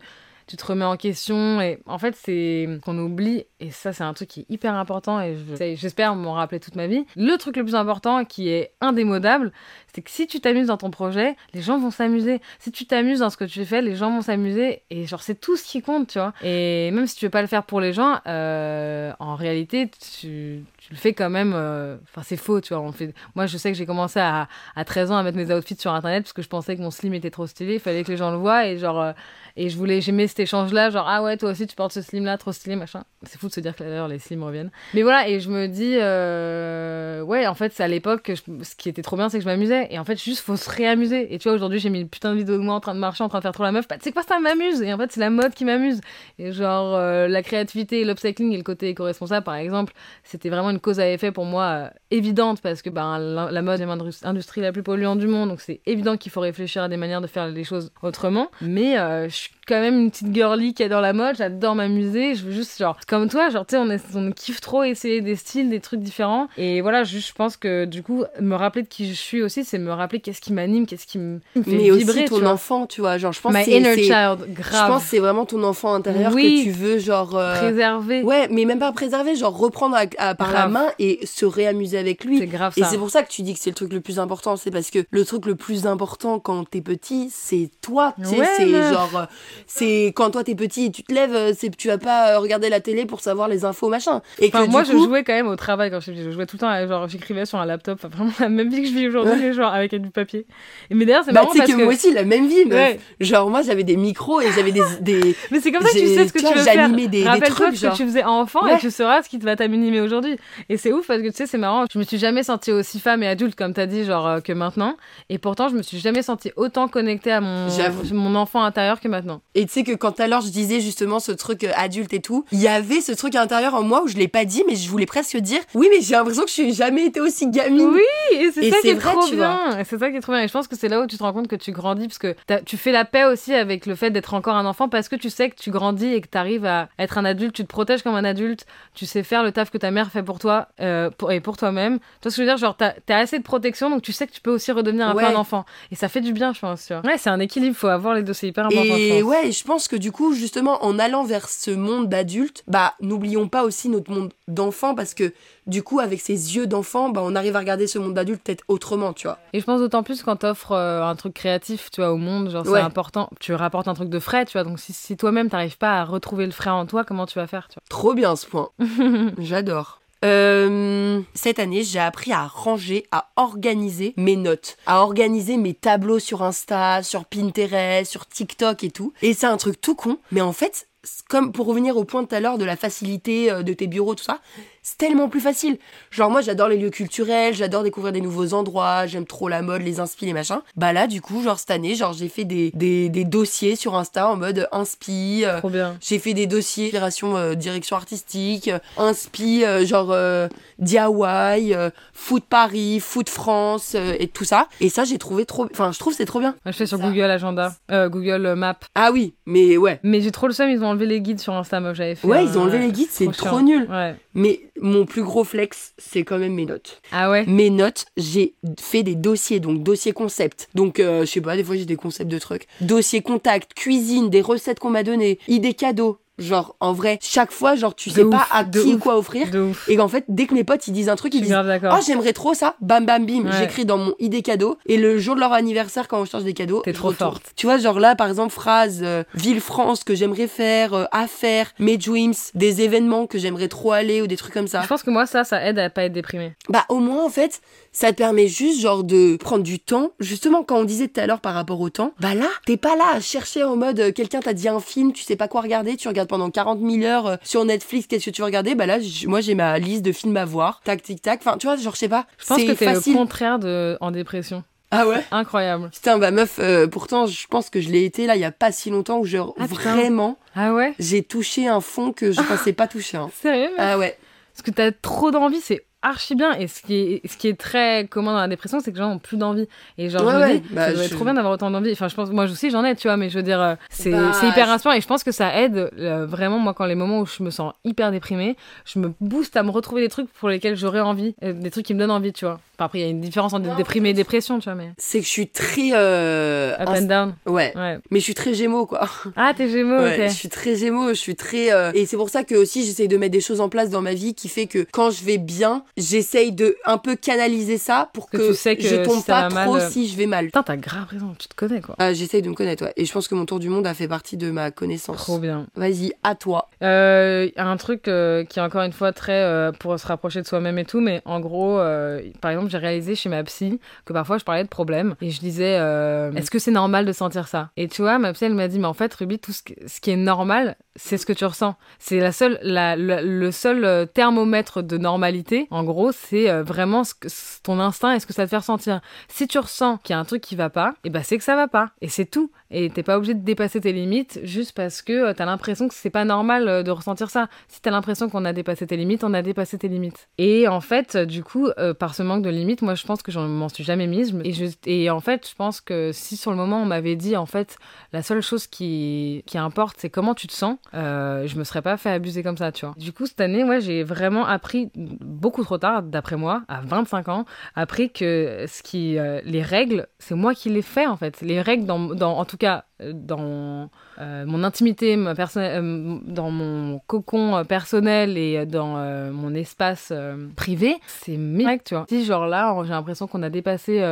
[SPEAKER 2] tu te remets en question. Et en fait, c'est qu'on oublie, et ça, c'est un truc qui est hyper important, et j'espère m'en rappeler toute ma vie. Le truc le plus important, qui est indémodable, c'est que si tu t'amuses dans ton projet, les gens vont s'amuser. Si tu t'amuses dans ce que tu fais, les gens vont s'amuser. Et genre, c'est tout ce qui compte, tu vois. Et même si tu veux pas le faire pour les gens, euh, en réalité, tu le fais quand même. euh, Enfin, c'est faux, tu vois. On fait... Moi, je sais que j'ai commencé à, à 13 ans à mettre mes outfits sur Internet parce que je pensais que mon slim était trop stylé. Il fallait que les gens le voient. Et genre, euh, et je voulais, j'aimais cet échange-là. Genre, ah ouais, toi aussi, tu portes ce slim-là, trop stylé, machin. C'est fou de se dire que d'ailleurs, les slims reviennent. Mais voilà, et je me dis, euh, ouais, en fait, c'est à l'époque que je- ce qui était trop bien, c'est que je m'amusais. Et en fait, juste, faut se réamuser. Et tu vois, aujourd'hui, j'ai mis une putain de vidéo de moi en train de marcher, en train de faire trop la meuf. Bah, tu sais quoi, ça m'amuse. Et en fait, c'est la mode qui m'amuse. Et genre, la créativité, l'upcycling et le côté éco-responsable, par exemple, c'était vraiment une cause à effet pour moi euh, évidente parce que ben, la, la mode est l'industrie la plus polluante du monde. Donc, c'est évident qu'il faut réfléchir à des manières de faire les choses autrement. Mais euh, je suis quand même une petite girly qui adore la mode. J'adore m'amuser. Je veux juste, genre, comme toi, genre, tu sais, on, est- on kiffe trop essayer des styles, des trucs différents. Et voilà, juste, je pense que du coup, me rappeler de qui je suis aussi, c'est me rappeler qu'est-ce qui m'anime, qu'est-ce qui me fait
[SPEAKER 1] Mais
[SPEAKER 2] vibrer.
[SPEAKER 1] aussi ton enfant, tu vois. Genre, je pense
[SPEAKER 2] My
[SPEAKER 1] que c'est-
[SPEAKER 2] inner child,
[SPEAKER 1] Je pense c'est vraiment ton enfant intérieur
[SPEAKER 2] Oui.
[SPEAKER 1] que tu veux, genre. euh,
[SPEAKER 2] Préserver.
[SPEAKER 1] Ouais, mais même pas préserver, genre reprendre à- à- par la. Main et se réamuser avec lui.
[SPEAKER 2] C'est grave
[SPEAKER 1] Et
[SPEAKER 2] ça.
[SPEAKER 1] c'est pour ça que tu dis que c'est le truc le plus important. C'est parce que le truc le plus important quand t'es petit, c'est toi. Tu sais,
[SPEAKER 2] Ouais,
[SPEAKER 1] c'est
[SPEAKER 2] meuf.
[SPEAKER 1] genre. euh, C'est quand toi t'es petit et tu te lèves, euh, c'est tu vas pas euh, regarder la télé pour savoir les infos, machin. Et
[SPEAKER 2] Enfin, moi,
[SPEAKER 1] coup,
[SPEAKER 2] je jouais quand même au travail quand. Je jouais tout le temps, à- genre, j'écrivais sur un laptop. Enfin, vraiment la même vie que je vis aujourd'hui, mais genre avec du papier. Et, mais d'ailleurs, c'est
[SPEAKER 1] Bah,
[SPEAKER 2] marrant parce
[SPEAKER 1] que,
[SPEAKER 2] que.
[SPEAKER 1] moi aussi, la même vie, meuf.
[SPEAKER 2] Ouais.
[SPEAKER 1] Genre, moi, j'avais des micros et j'avais des, des,
[SPEAKER 2] Mais c'est comme ça que tu sais ce que
[SPEAKER 1] tu
[SPEAKER 2] veux faire.
[SPEAKER 1] des- des trucs,
[SPEAKER 2] ce que tu faisais enfant
[SPEAKER 1] Ouais.
[SPEAKER 2] et tu sauras ce qui te va t'animer aujourd'hui. Et c'est ouf parce que tu sais, c'est marrant. Je me suis jamais sentie aussi femme et adulte comme t'as dit, genre euh, que maintenant. Et pourtant, je me suis jamais sentie autant connectée à mon, mon enfant intérieur que maintenant.
[SPEAKER 1] Et tu sais que quand alors je disais justement ce truc euh, adulte et tout, il y avait ce truc à l'intérieur en moi où je l'ai pas dit, mais je voulais presque dire oui, mais j'ai l'impression que je n'ai jamais été aussi gamine.
[SPEAKER 2] Oui, et c'est ça qui est
[SPEAKER 1] vrai,
[SPEAKER 2] trop bien. C'est ça qui est trop bien. Et je pense que c'est là où tu te rends compte que tu grandis parce que tu fais la paix aussi avec le fait d'être encore un enfant parce que tu sais que tu grandis et que tu arrives à être un adulte. Tu te protèges comme un adulte. Tu sais faire le taf que ta mère fait pour toi euh, pour, et pour toi-même. Tu vois ce que je veux dire? Genre, t'as as assez de protection donc tu sais que tu peux aussi redevenir un
[SPEAKER 1] Ouais.
[SPEAKER 2] peu un enfant. Et ça fait du bien, je pense. Tu vois. Ouais, c'est un équilibre. Faut avoir les deux. C'est hyper important. je
[SPEAKER 1] Et
[SPEAKER 2] pense.
[SPEAKER 1] ouais, je pense que du coup, justement, en allant vers ce monde d'adulte, bah, n'oublions pas aussi notre monde d'enfant parce que du coup, avec ses yeux d'enfant, bah, on arrive à regarder ce monde d'adulte peut-être autrement, tu vois.
[SPEAKER 2] Et je pense d'autant plus quand t'offres euh, un truc créatif, tu vois, au monde, genre c'est
[SPEAKER 1] Ouais.
[SPEAKER 2] important. Tu rapportes un truc de frais, tu vois. Donc si, si toi-même t'arrives pas à retrouver le frais en toi, comment tu vas faire, tu vois?
[SPEAKER 1] Trop bien ce point. <laughs> J'adore. Euh, cette année, j'ai appris à ranger, à organiser mes notes, à organiser mes tableaux sur Insta, sur Pinterest, sur TikTok et tout. Et c'est un truc tout con, mais en fait, comme pour revenir au point de tout à l'heure de la facilité euh, de tes bureaux, tout ça, c'est tellement plus facile. Genre moi, j'adore les lieux culturels, j'adore découvrir des nouveaux endroits, j'aime trop la mode, les inspi, les machins. Bah là, du coup, genre cette année, genre j'ai fait des, des, des dossiers sur Insta en mode inspi, euh,
[SPEAKER 2] Trop bien.
[SPEAKER 1] j'ai fait des dossiers inspiration euh, direction artistique, euh, inspi euh, genre euh, DIY, euh, foot Paris, foot France euh, et tout ça. Et ça j'ai trouvé trop enfin je trouve c'est trop bien.
[SPEAKER 2] Moi, je fais sur
[SPEAKER 1] Ça.
[SPEAKER 2] Google Agenda, euh, Google Maps.
[SPEAKER 1] Ah oui, mais ouais.
[SPEAKER 2] Mais j'ai trop le seum, ils ont enlevé les guides sur Insta, moi j'avais fait.
[SPEAKER 1] Ouais,
[SPEAKER 2] un-
[SPEAKER 1] ils ont enlevé les guides, c'est trop
[SPEAKER 2] chiant.
[SPEAKER 1] nul.
[SPEAKER 2] Ouais.
[SPEAKER 1] Mais mon plus gros flex, c'est quand même mes notes.
[SPEAKER 2] Ah ouais
[SPEAKER 1] Mes notes, j'ai fait des dossiers, donc dossier concept. Donc, euh, je sais pas, des fois j'ai des concepts de trucs. Dossier contact, cuisine, des recettes qu'on m'a données, idées cadeaux. Genre, en vrai, chaque fois, genre, tu
[SPEAKER 2] De
[SPEAKER 1] sais
[SPEAKER 2] ouf,
[SPEAKER 1] pas à qui
[SPEAKER 2] ouf.
[SPEAKER 1] quoi offrir.
[SPEAKER 2] De ouf.
[SPEAKER 1] Et qu'en fait, dès que mes potes, ils disent un truc, ils disent. Oh, j'aimerais trop ça. Bam, bam, bim.
[SPEAKER 2] Ouais.
[SPEAKER 1] J'écris dans mon idée cadeau. Et le jour de leur anniversaire, quand on cherche des cadeaux,
[SPEAKER 2] T'es trop
[SPEAKER 1] retourne.
[SPEAKER 2] forte.
[SPEAKER 1] Tu vois, genre là, par exemple, phrase euh, ville France que j'aimerais faire, euh, à faire, mes dreams, des événements que j'aimerais trop aller ou des trucs comme ça.
[SPEAKER 2] Je pense que moi, ça, ça aide à pas être déprimé.
[SPEAKER 1] Bah au moins en fait, ça te permet juste genre de prendre du temps. Justement quand on disait tout à l'heure par rapport au temps, bah là, t'es pas là à chercher en mode euh, quelqu'un t'a dit un film, tu sais pas quoi regarder, tu regardes pendant 40 000 heures euh, sur Netflix, qu'est-ce que tu veux regarder Bah là, moi j'ai ma liste de films à voir, tac tic tac. Enfin tu vois, genre je sais pas,
[SPEAKER 2] Je pense que t'es le contraire de en dépression.
[SPEAKER 1] Ah ouais?
[SPEAKER 2] Incroyable.
[SPEAKER 1] Putain bah meuf, euh, pourtant je pense que je l'ai été là il y a pas si longtemps où genre
[SPEAKER 2] Ah,
[SPEAKER 1] vraiment
[SPEAKER 2] Ah ouais?
[SPEAKER 1] j'ai touché un fond que je pensais pas toucher. hein. <laughs>
[SPEAKER 2] Sérieux
[SPEAKER 1] Ah ouais.
[SPEAKER 2] Parce que t'as trop d'envie, c'est archi bien. Et ce qui est, ce qui est très commun dans la dépression, c'est que les gens ont plus d'envie. Et genre,
[SPEAKER 1] Ouais,
[SPEAKER 2] je me dis,
[SPEAKER 1] Bah,
[SPEAKER 2] ça doit
[SPEAKER 1] je-
[SPEAKER 2] être trop bien d'avoir autant d'envie. Enfin, je pense, moi aussi j'en ai, tu vois, mais je veux dire, euh, c'est
[SPEAKER 1] Bah,
[SPEAKER 2] hyper
[SPEAKER 1] je-
[SPEAKER 2] inspirant. Et je pense que ça aide euh, vraiment, moi, quand les moments où je me sens hyper déprimée, je me booste à me retrouver des trucs pour lesquels j'aurais envie, euh, des trucs qui me donnent envie, tu vois. Enfin, après, il y a une différence entre déprimé et dépression, tu vois, mais
[SPEAKER 1] C'est que je suis très euh,
[SPEAKER 2] up and down.
[SPEAKER 1] Ouais.
[SPEAKER 2] Ouais.
[SPEAKER 1] Mais je suis très gémeaux quoi.
[SPEAKER 2] Ah, t'es gémeaux,
[SPEAKER 1] Ouais,
[SPEAKER 2] ok.
[SPEAKER 1] Je suis très gémeaux, je suis très... euh, Et c'est pour ça que aussi j'essaye de mettre des choses en place dans ma vie qui fait que quand je vais bien, j'essaye de un peu canaliser ça pour
[SPEAKER 2] Que
[SPEAKER 1] que,
[SPEAKER 2] tu sais que
[SPEAKER 1] je tombe
[SPEAKER 2] si
[SPEAKER 1] pas trop
[SPEAKER 2] mal, euh,
[SPEAKER 1] si je vais mal.
[SPEAKER 2] Putain, t'as grave raison, tu te connais, quoi.
[SPEAKER 1] Ah, j'essaye de me connaître, ouais. Et je pense que mon tour du monde a fait partie de ma connaissance.
[SPEAKER 2] Trop bien.
[SPEAKER 1] Vas-y, à toi.
[SPEAKER 2] Euh, un truc euh, qui est encore une fois très euh, pour se rapprocher de soi-même et tout, mais en gros, euh, par exemple, j'ai réalisé chez ma psy que parfois je parlais de problèmes et je disais euh, est-ce que c'est normal de sentir ça? Et tu vois, ma psy elle m'a dit mais en fait, Ruby, tout ce, qui est normal, c'est ce que tu ressens. C'est la seule, la, la- le seul euh, thermomètre de normalité. En gros, c'est euh, vraiment ce que, ton instinct et ce que ça te fait ressentir. Si tu ressens qu'il y a un truc qui va pas, et ben c'est que ça va pas et c'est tout. Et t'es pas obligé de dépasser tes limites juste parce que euh, t'as l'impression que c'est pas normal euh, de ressentir ça. Si t'as l'impression qu'on a dépassé tes limites, on a dépassé tes limites. Et en fait, du coup, par ce manque de limites, moi je pense que j'en m'en suis jamais mise. Et, je, et en fait, je pense que si sur le moment on m'avait dit en fait la seule chose qui, qui importe c'est comment tu te sens, je me serais pas fait abuser comme ça, tu vois. Du coup, cette année, ouais, j'ai vraiment appris beaucoup trop tard, d'après moi, à 25 ans, appris que ce qui, euh, les règles, c'est moi qui les fais en fait. Les règles, dans, dans, en tout cas, dans euh, mon intimité, ma euh, dans mon cocon euh, personnel et dans euh, mon espace privé, c'est règles, tu vois. Si genre là, j'ai l'impression qu'on a dépassé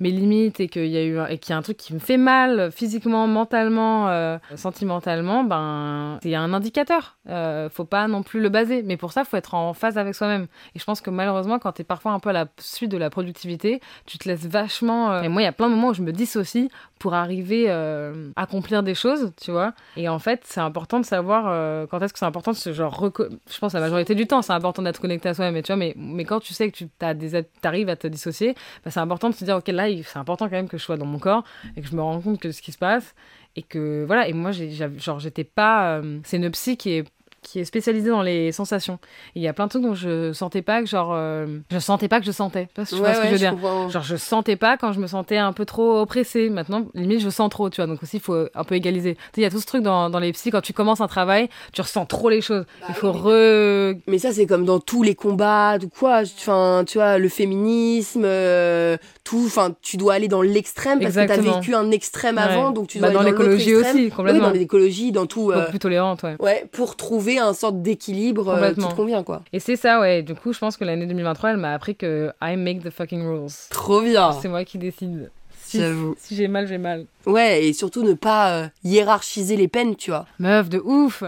[SPEAKER 2] mes limites et qu'il y a eu qu'il y a un truc qui me fait mal physiquement, mentalement, sentimentalement, ben a un indicateur. Faut pas non plus le baser, mais pour ça, faut être en phase avec soi-même. Et je pense que malheureusement, quand t'es parfois un peu à la suite de la productivité, tu te laisses vachement. Et moi, il y a plein de moments où je me dissocie pour arriver accomplir des choses, tu vois. Et en fait, c'est important de savoir euh, quand est-ce que c'est important de se genre. Je pense la majorité du temps, c'est important d'être connecté à soi-même, tu vois. Mais, mais quand tu sais que tu arrives à te dissocier, bah, c'est important de se dire, ok, là, c'est important quand même que je sois dans mon corps et que je me rends compte que ce qui se passe et que voilà. Et moi, j'ai, genre, j'étais pas. euh, c'est une psy qui est qui est spécialisée dans les sensations. Et il y a plein de trucs dont je sentais pas que genre euh, je sentais pas que je sentais. Je sais pas si tu vois ce que je veux dire.
[SPEAKER 1] comprends.
[SPEAKER 2] Genre, je sentais pas quand je me sentais un peu trop oppressée. Maintenant, limite, je sens trop, tu vois. Donc aussi, il faut un peu égaliser. Tu sais, il y a tout ce truc dans, dans les psys, quand tu commences un travail, tu ressens trop les choses. il faut re...
[SPEAKER 1] Mais ça, c'est comme dans tous les combats, ou quoi. Enfin, tu vois, le féminisme, euh, tout. Enfin, tu dois aller dans l'extrême parce que
[SPEAKER 2] Exactement.
[SPEAKER 1] t'as vécu un extrême
[SPEAKER 2] Ouais.
[SPEAKER 1] avant, donc tu
[SPEAKER 2] Bah,
[SPEAKER 1] dois
[SPEAKER 2] dans
[SPEAKER 1] aller dans l'autre
[SPEAKER 2] l'écologie aussi, complètement.
[SPEAKER 1] Oui, dans l'écologie, dans tout. euh,
[SPEAKER 2] plus tolérante, ouais.
[SPEAKER 1] Ouais, pour trouver un sorte d'équilibre euh, qui te convient, quoi.
[SPEAKER 2] Et c'est ça, ouais. Du coup, je pense que l'année 2023, elle m'a appris que I make the fucking rules.
[SPEAKER 1] Trop bien.
[SPEAKER 2] C'est moi qui décide. Si, si j'ai mal, j'ai mal.
[SPEAKER 1] Ouais, et surtout ne pas euh, hiérarchiser les peines, tu vois.
[SPEAKER 2] Meuf, de ouf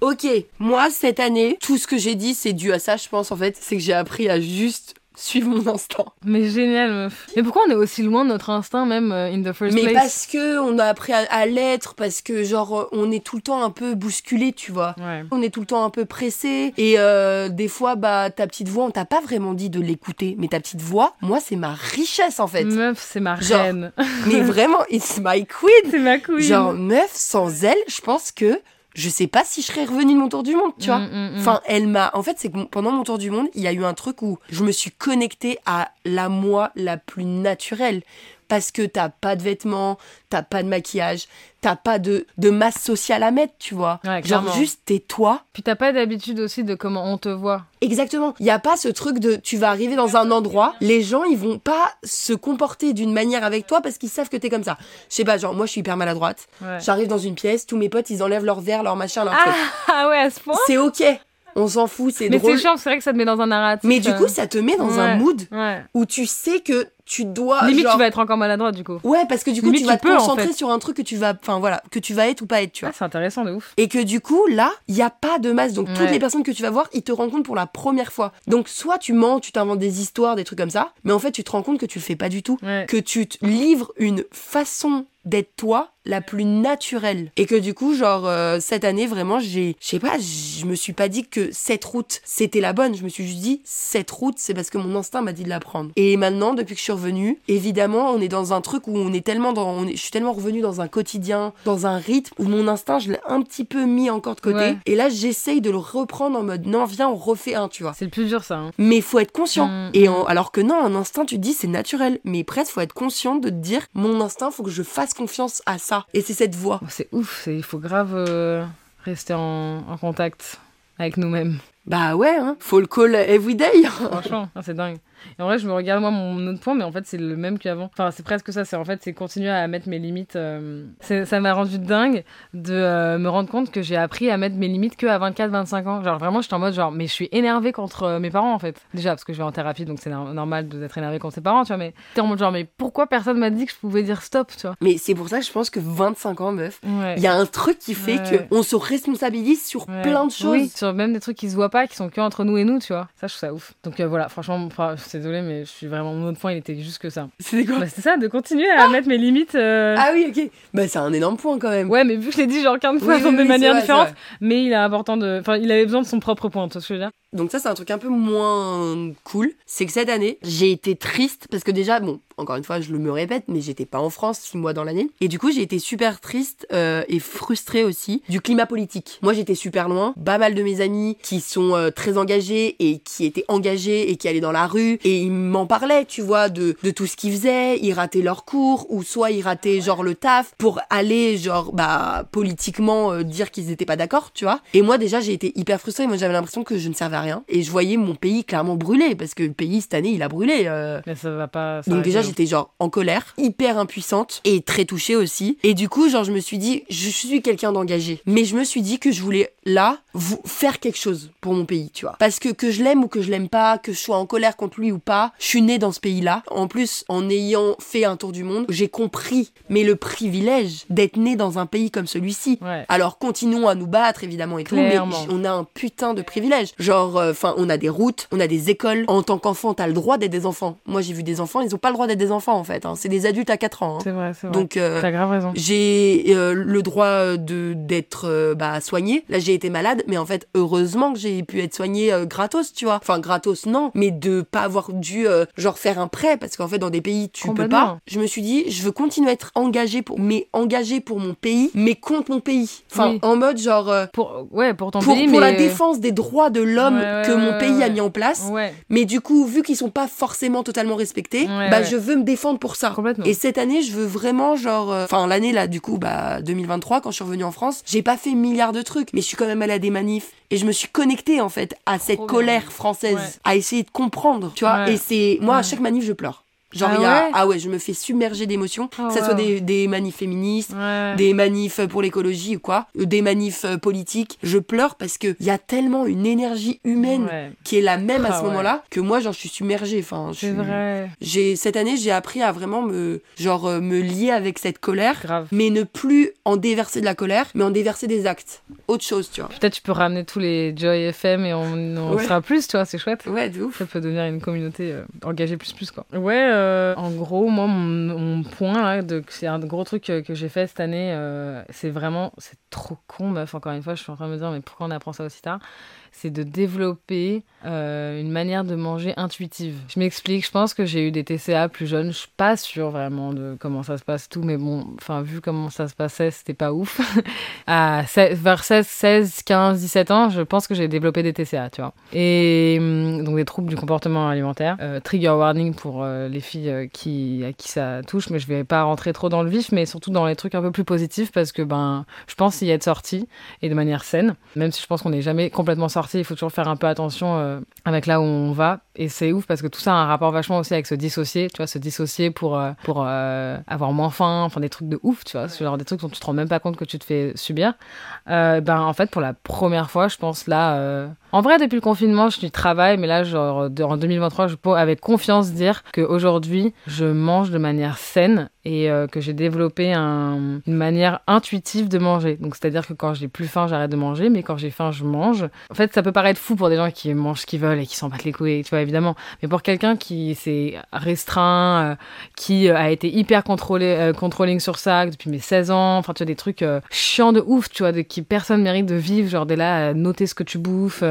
[SPEAKER 1] Ok, moi, cette année, tout ce que j'ai dit, c'est dû à ça, je pense, en fait. C'est que j'ai appris à juste suivre mon instinct.
[SPEAKER 2] Mais génial, meuf. Mais pourquoi on est aussi loin de notre instinct, même euh, in the first
[SPEAKER 1] Mais
[SPEAKER 2] place?
[SPEAKER 1] parce que on a appris à, à l'être, parce que, genre, euh, on est tout le temps un peu bousculé, tu vois.
[SPEAKER 2] Ouais.
[SPEAKER 1] On est tout le temps un peu pressé et euh, des fois bah ta petite voix on t'a pas vraiment dit de l'écouter mais ta petite voix moi c'est ma richesse en fait
[SPEAKER 2] Meuf, c'est ma
[SPEAKER 1] Genre,
[SPEAKER 2] reine.
[SPEAKER 1] mais vraiment it's my queen <laughs>
[SPEAKER 2] c'est ma queen.
[SPEAKER 1] genre meuf sans elle je pense que je sais pas si je serais revenue de mon tour du monde tu vois
[SPEAKER 2] Mm, mm, mm.
[SPEAKER 1] Enfin, elle m'a. En fait, c'est que pendant mon tour du monde, il y a eu un truc où je me suis connectée à la moi la plus naturelle. Parce que t'as pas de vêtements, t'as pas de maquillage, t'as pas de, de masse sociale à mettre, tu vois.
[SPEAKER 2] Ouais,
[SPEAKER 1] Genre juste t'es toi.
[SPEAKER 2] Puis t'as pas d'habitude aussi de comment on te voit.
[SPEAKER 1] Exactement. Il y a pas ce truc de tu vas arriver dans un endroit, les gens ils vont pas se comporter d'une manière avec toi parce qu'ils savent que t'es comme ça. Je sais pas, genre moi je suis hyper maladroite.
[SPEAKER 2] Ouais.
[SPEAKER 1] J'arrive dans une pièce, tous mes potes ils enlèvent leur verre, leur machin, leur truc.
[SPEAKER 2] Ah ouais, à ce point?
[SPEAKER 1] C'est ok. On s'en fout, c'est
[SPEAKER 2] Mais
[SPEAKER 1] drôle.
[SPEAKER 2] c'est chiant, c'est vrai que ça te met dans un narratif.
[SPEAKER 1] Mais du
[SPEAKER 2] euh,
[SPEAKER 1] coup, ça te met dans un mood où tu sais que tu dois.
[SPEAKER 2] Limite,
[SPEAKER 1] genre-
[SPEAKER 2] tu vas être encore maladroit du coup.
[SPEAKER 1] Ouais, parce que du coup,
[SPEAKER 2] Limite,
[SPEAKER 1] tu vas
[SPEAKER 2] tu
[SPEAKER 1] te
[SPEAKER 2] peux, en
[SPEAKER 1] concentrer
[SPEAKER 2] fait.
[SPEAKER 1] sur un truc que tu vas, enfin voilà, que tu vas être ou pas être, tu vois.
[SPEAKER 2] Ah, c'est intéressant de ouf.
[SPEAKER 1] Et que du coup, là, il n'y a pas de masse. Donc, toutes les personnes que tu vas voir, ils te compte pour la première fois. Donc, soit tu mens, tu t'inventes des histoires, des trucs comme ça, mais en fait, tu te rends compte que tu le fais pas du tout.
[SPEAKER 2] Ouais.
[SPEAKER 1] Que tu te livres une façon d'être toi la plus naturelle. Et que du coup, genre, euh, cette année, vraiment, j'ai, je sais pas, je me suis pas dit que cette route, c'était la bonne. Je me suis juste dit, cette route, c'est parce que mon instinct m'a dit de la prendre. Et maintenant, depuis que je suis revenue, évidemment, on est dans un truc où on est tellement dans, on est- je suis tellement revenue dans un quotidien, dans un rythme où mon instinct, je l'ai un petit peu mis encore de côté.
[SPEAKER 2] Ouais.
[SPEAKER 1] Et là, j'essaye de le reprendre en mode, non, viens, on refait un, tu vois.
[SPEAKER 2] C'est le plus dur ça. hein.
[SPEAKER 1] Mais faut être conscient.
[SPEAKER 2] Mm,
[SPEAKER 1] Et en- alors que non, un instinct, tu te dis c'est naturel. Mais presque, faut être conscient de te dire mon instinct, faut que je fasse confiance à ça. Et c'est cette voix.
[SPEAKER 2] Oh, C'est ouf, il faut grave euh, rester en, en contact avec nous-mêmes.
[SPEAKER 1] Bah ouais, hein. faut le call everyday. <laughs>
[SPEAKER 2] Franchement, c'est dingue. Et en vrai, je me regarde moi mon autre point, mais en fait, c'est le même qu'avant. Enfin, c'est presque ça. C'est en fait, c'est continuer à mettre mes limites. euh, Ça m'a rendu dingue de euh, me rendre compte que j'ai appris à mettre mes limites que à 24-25 ans. Genre vraiment, j'étais en mode genre, mais je suis énervée contre euh, mes parents en fait. Déjà parce que je vais en thérapie, donc c'est nor- normal d'être énervé contre ses parents, tu vois. Mais t'es en mode genre, mais pourquoi personne m'a dit que je pouvais dire stop, tu vois?
[SPEAKER 1] Mais c'est pour ça que je pense que 25 ans, meuf,
[SPEAKER 2] Ouais.
[SPEAKER 1] il y a un truc qui fait
[SPEAKER 2] Ouais.
[SPEAKER 1] que on se responsabilise sur
[SPEAKER 2] Ouais.
[SPEAKER 1] plein de choses.
[SPEAKER 2] Oui, sur même des trucs qui se voient pas, qui sont que entre nous et nous, tu vois. Ça, je trouve ça ouf. Donc euh, voilà, franchement, enfin, je suis désolée, mais je suis vraiment. Mon autre point, il était juste que ça.
[SPEAKER 1] C'est quoi
[SPEAKER 2] Bah, c'est ça, de continuer à mettre mes limites. euh,
[SPEAKER 1] Ah oui, ok. Bah c'est un énorme point quand même.
[SPEAKER 2] Ouais, mais vu que je l'ai dit genre 15 fois
[SPEAKER 1] Oui, <laughs>
[SPEAKER 2] de
[SPEAKER 1] oui, oui,
[SPEAKER 2] manière
[SPEAKER 1] vrai,
[SPEAKER 2] différente, mais il est important de. Enfin, il avait besoin de son propre point, tu vois ce que je veux dire
[SPEAKER 1] Donc ça, c'est un truc un peu moins cool. C'est que cette année, j'ai été triste parce que déjà, bon, encore une fois, je le me répète, mais j'étais pas en France six mois dans l'année. Et du coup, j'ai été super triste euh, et frustrée aussi du climat politique. Moi, j'étais super loin. Pas mal de mes amis qui sont euh, très engagés et qui étaient engagés et qui allaient dans la rue et ils m'en parlaient, tu vois, de, de tout ce qu'ils faisaient. Ils rataient leurs cours ou soit ils rataient genre le taf pour aller genre bah politiquement euh, dire qu'ils étaient pas d'accord, tu vois. Et moi déjà, j'ai été hyper frustrée. Moi, j'avais l'impression que je ne servais à rien et je voyais mon pays clairement brûler parce que le pays cette année, il a brûlé. euh,
[SPEAKER 2] Mais ça va pas.
[SPEAKER 1] donc déjà j'étais genre en colère, hyper impuissante et très touchée aussi. Et du coup genre je me suis dit je suis quelqu'un d'engagé, mais je me suis dit que je voulais là vous faire quelque chose pour mon pays, tu vois. Parce que que je l'aime ou que je l'aime pas, que je sois en colère contre lui ou pas, je suis née dans ce pays-là. En plus en ayant fait un tour du monde, j'ai compris mais le privilège d'être né dans un pays comme celui-ci.
[SPEAKER 2] Ouais.
[SPEAKER 1] Alors continuons à nous battre évidemment et tout, mais on a un putain de privilège. Genre, enfin, on a des routes, on a des écoles. En tant qu'enfant, t'as le droit d'être des enfants. Moi, j'ai vu des enfants, ils ont pas le droit d'être des enfants en fait. hein. C'est des adultes à 4 ans. hein.
[SPEAKER 2] C'est vrai, c'est vrai.
[SPEAKER 1] Donc, euh,
[SPEAKER 2] T'as grave raison.
[SPEAKER 1] j'ai euh, le droit de d'être euh, bah, soigné. Là, j'ai été malade, mais en fait, heureusement que j'ai pu être soigné euh, gratos, tu vois. Enfin, gratos, non, mais de pas avoir dû euh, genre faire un prêt parce qu'en fait, dans des pays, tu peux pas. Je me suis dit, je veux continuer à être engagé pour, mais engagé pour mon pays, mais contre mon pays. Enfin,
[SPEAKER 2] Oui.
[SPEAKER 1] en mode genre. euh,
[SPEAKER 2] Pour, ouais, pour ton
[SPEAKER 1] pour,
[SPEAKER 2] pays,
[SPEAKER 1] pour
[SPEAKER 2] mais...
[SPEAKER 1] la défense des droits de l'homme
[SPEAKER 2] Ouais,
[SPEAKER 1] que mon pays a mis en place. Mais du coup, vu qu'ils sont pas forcément totalement respectés, bah je veux me défendre pour ça. Et cette année, je veux vraiment genre, euh, enfin l'année là, du coup, bah 2023, quand je suis revenue en France, j'ai pas fait milliards de trucs, mais je suis quand même allée à des manifs et je me suis connectée en fait à cette
[SPEAKER 2] Trop bien.
[SPEAKER 1] colère française, à essayer de comprendre, tu vois. Et c'est moi à chaque manif, je pleure. Genre
[SPEAKER 2] Ah
[SPEAKER 1] il y a,
[SPEAKER 2] ouais
[SPEAKER 1] ah ouais, je me fais submerger d'émotions,
[SPEAKER 2] Ah
[SPEAKER 1] que ça soit
[SPEAKER 2] ouais.
[SPEAKER 1] des, des manifs féministes,
[SPEAKER 2] Ouais.
[SPEAKER 1] des manifs pour l'écologie ou quoi, euh, des manifs euh, politiques, je pleure parce que il y a tellement une énergie humaine
[SPEAKER 2] Ouais.
[SPEAKER 1] qui est la même à
[SPEAKER 2] Ah
[SPEAKER 1] ce
[SPEAKER 2] ouais.
[SPEAKER 1] moment-là que moi j'en suis submergée. Enfin, je
[SPEAKER 2] C'est
[SPEAKER 1] suis-
[SPEAKER 2] vrai.
[SPEAKER 1] J'ai cette année j'ai appris à vraiment me genre euh, me lier avec cette colère,
[SPEAKER 2] Grave.
[SPEAKER 1] mais ne plus en déverser de la colère, mais en déverser des actes, autre chose, tu vois.
[SPEAKER 2] Peut-être tu peux ramener tous les Joy FM et on, on
[SPEAKER 1] Ouais.
[SPEAKER 2] sera plus, tu vois, c'est chouette.
[SPEAKER 1] Ouais, de ouf.
[SPEAKER 2] Ça peut devenir une communauté euh, engagée plus plus quoi. Ouais, euh, en gros, moi mon, point là, de, c'est un gros truc euh, que j'ai fait cette année, euh, c'est vraiment, c'est trop con meuf. Encore une fois, je suis en train de me dire mais pourquoi on apprend ça aussi tard? C'est de développer euh, une manière de manger intuitive. Je m'explique. Je pense que j'ai eu des TCA plus jeunes. Je suis pas sûre vraiment de comment ça se passe tout, mais bon, enfin vu comment ça se passait, c'était pas ouf. <laughs> à 16 vers 16, 16, 15, 17 ans, je pense que j'ai développé des TCA, tu vois. Et hum, donc des troubles du comportement alimentaire. Euh, trigger warning pour euh, les filles qui, à qui ça touche, mais je vais pas rentrer trop dans le vif, mais surtout dans les trucs un peu plus positifs parce que ben, je pense y être sorti et de manière saine. Même si je pense qu'on n'est jamais complètement sorti, il faut toujours faire un peu attention euh, avec là où on va. Et c'est ouf parce que tout ça a un rapport vachement aussi avec se dissocier, tu vois, se dissocier pour, euh, pour euh, avoir moins faim, enfin des trucs de ouf, tu vois, ce genre des trucs dont tu te rends même pas compte que tu te fais subir. Ben en fait, pour la première fois, je pense là. En vrai, depuis le confinement, je suis travail, mais là, genre, en 2023, je peux avec confiance dire qu'aujourd'hui, je mange de manière saine et euh, que j'ai développé un- une manière intuitive de manger. Donc, c'est-à-dire que quand j'ai plus faim, j'arrête de manger, mais quand j'ai faim, je mange. En fait, ça peut paraître fou pour des gens qui mangent ce qu'ils veulent et qui s'en battent les couilles, tu vois, évidemment. Mais pour quelqu'un qui s'est restreint, euh, qui euh, a été hyper contrôlé, euh, controlling sur ça depuis mes 16 ans, enfin, tu vois, des trucs chiants de ouf, tu vois, de qui personne mérite de vivre, genre, dès là, noter ce que tu bouffes,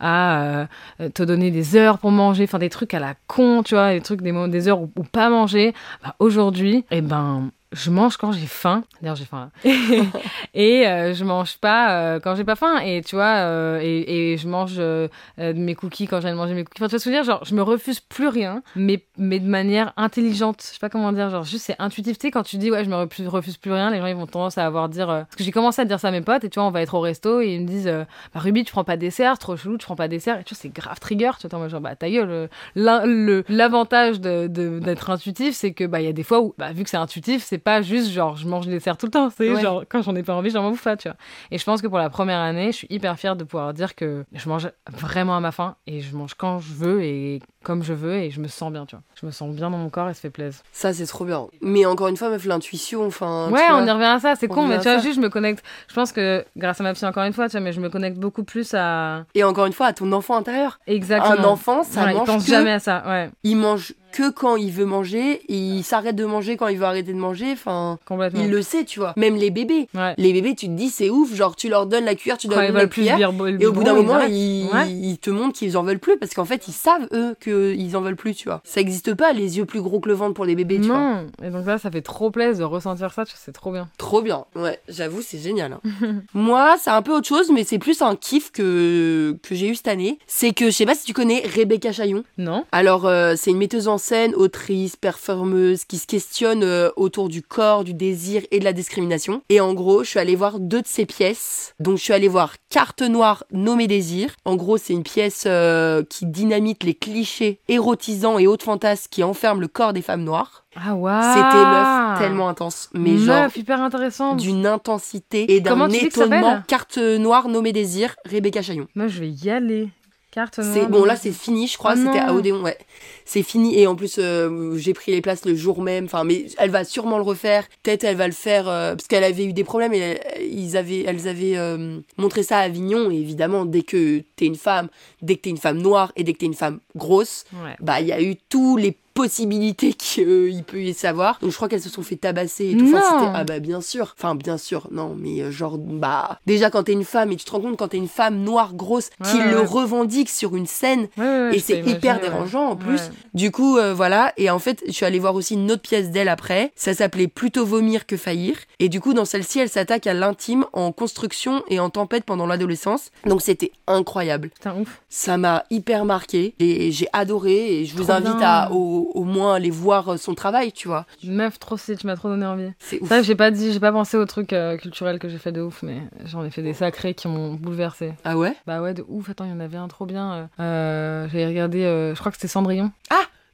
[SPEAKER 2] à euh, te donner des heures pour manger, enfin, des trucs à la con, tu vois, des trucs, des, des heures où pas manger. Bah, aujourd'hui, eh ben, je mange quand j'ai faim. D'ailleurs, j'ai faim là. <laughs> et euh, je mange pas euh, quand j'ai pas faim. Et tu vois, euh, et, et je mange euh, mes cookies quand j'ai de manger mes cookies. Enfin, tu vois ce que je veux dire? Genre, je me refuse plus rien, mais, mais de manière intelligente. Je sais pas comment dire. Genre, juste c'est intuitif. Tu sais, quand tu dis ouais, je me refuse, refuse plus rien, les gens ils vont tendance à avoir dire. Parce que j'ai commencé à dire ça à mes potes. Et tu vois, on va être au resto et ils me disent bah, Ruby, tu prends pas de dessert, trop chelou, tu prends pas de dessert. Et tu vois, c'est grave trigger. Tu vois, moi, genre, bah ta gueule. L'avantage de- de- d'être intuitif, c'est que bah il y a des fois où, bah, vu que c'est intuitif, c'est pas juste genre je mange des desserts tout le temps. C'est
[SPEAKER 1] Ouais.
[SPEAKER 2] genre quand j'en ai pas envie, j'en bouffe pas, tu vois. Et je pense que pour la première année, je suis hyper fière de pouvoir dire que je mange vraiment à ma faim et je mange quand je veux et comme je veux et je me sens bien, tu vois. Je me sens bien dans mon corps et ça fait plaisir.
[SPEAKER 1] Ça, c'est trop bien. Mais encore une fois, meuf, l'intuition, enfin.
[SPEAKER 2] Ouais,
[SPEAKER 1] vois.
[SPEAKER 2] on y revient à ça, c'est
[SPEAKER 1] on
[SPEAKER 2] con, mais tu vois,
[SPEAKER 1] ça.
[SPEAKER 2] juste je me connecte. Je pense que grâce à ma psy, encore une fois, tu vois, mais je me connecte beaucoup plus à.
[SPEAKER 1] Et encore une fois, à ton enfant intérieur.
[SPEAKER 2] Exactement.
[SPEAKER 1] Un enfant, ça
[SPEAKER 2] il
[SPEAKER 1] mange
[SPEAKER 2] pense
[SPEAKER 1] que-
[SPEAKER 2] jamais à ça, ouais,
[SPEAKER 1] Il mange que quand il veut manger, et il s'arrête de manger quand il veut arrêter de manger. Enfin,
[SPEAKER 2] complètement.
[SPEAKER 1] il le sait, tu vois. Même les bébés.
[SPEAKER 2] Ouais.
[SPEAKER 1] Les bébés, tu te dis, c'est ouf. Genre, tu leur donnes la cuillère, tu leur donnes la cuillère.
[SPEAKER 2] le
[SPEAKER 1] Et au bout d'un moment, ils,
[SPEAKER 2] Ouais.
[SPEAKER 1] ils te montrent qu'ils en veulent plus parce qu'en fait, ils savent, eux, qu'ils en veulent plus, tu vois. Ça existe pas, les yeux plus gros que le ventre pour les bébés, tu vois.
[SPEAKER 2] Non, et donc là, ça fait trop plaisir de ressentir ça, c'est trop bien.
[SPEAKER 1] Trop bien. Ouais, j'avoue, c'est génial. hein. <laughs> Moi, c'est un peu autre chose, mais c'est plus un kiff que, que j'ai eu cette année. C'est que, je sais pas si tu connais Rebecca Chaillon.
[SPEAKER 2] Non
[SPEAKER 1] Alors, euh, c'est une metteuse en scène, autrice, performeuse, qui se questionne euh, autour du corps, du désir et de la discrimination. Et en gros, je suis allée voir deux de ses pièces. Donc, je suis allée voir Carte noire nommée Désir. En gros, c'est une pièce euh, qui dynamite les clichés érotisants et hautes fantasmes qui enferment le corps des femmes noires.
[SPEAKER 2] Ah waouh
[SPEAKER 1] C'était meuf tellement intense, mais genre
[SPEAKER 2] Meuf, hyper intéressante.
[SPEAKER 1] d'une intensité et d'un étonnement. Carte noire nommée Désir, Rebecca Chaillon.
[SPEAKER 2] Moi, je vais y aller. Carte noire.
[SPEAKER 1] Bon là c'est fini, je crois, c'était à
[SPEAKER 2] non.
[SPEAKER 1] Odéon, ouais. C'est fini et en plus euh, j'ai pris les places le jour même. Enfin, mais elle va sûrement le refaire. Peut-être elle va le faire euh, parce qu'elle avait eu des problèmes et elle- ils avaient, elles avaient euh, montré ça à Avignon. Et évidemment, dès que t'es une femme, dès que t'es une femme noire et dès que t'es une femme grosse,
[SPEAKER 2] Ouais.
[SPEAKER 1] bah il y a eu tous les possibilités <laughs> qu'il peut y savoir. Donc je crois qu'elles se sont fait tabasser et tout.
[SPEAKER 2] Non.
[SPEAKER 1] ah bah bien sûr. Enfin bien sûr, non mais euh, genre bah déjà quand t'es une femme et tu te rends compte quand t'es une femme noire grosse qui
[SPEAKER 2] Ouais,
[SPEAKER 1] le
[SPEAKER 2] ouais.
[SPEAKER 1] revendique sur une scène et c'est hyper dérangeant en plus. Du coup, euh, voilà. Et en fait, je suis allée voir aussi une autre pièce d'elle après. Ça s'appelait Plutôt vomir que faillir. Et du coup, dans celle-ci, elle s'attaque à l'intime en construction et en tempête pendant l'adolescence. Donc c'était incroyable.
[SPEAKER 2] Putain, ouf.
[SPEAKER 1] Ça m'a hyper marqué et j'ai adoré. Et je vous
[SPEAKER 2] Trop
[SPEAKER 1] invite
[SPEAKER 2] bien.
[SPEAKER 1] à au, au moins aller voir son travail, tu vois.
[SPEAKER 2] Meuf, trop stylé, tu m'as trop donné envie.
[SPEAKER 1] C'est ouf.
[SPEAKER 2] Ça, j'ai pas dit, j'ai pas pensé aux trucs euh, culturels que j'ai fait de ouf, mais j'en ai fait des sacrés qui m'ont bouleversé.
[SPEAKER 1] Ah ouais?
[SPEAKER 2] Bah ouais, de ouf. Attends, il y en avait un trop bien. euh, euh, J'avais regardé, euh, je crois que c'était Cendrillon.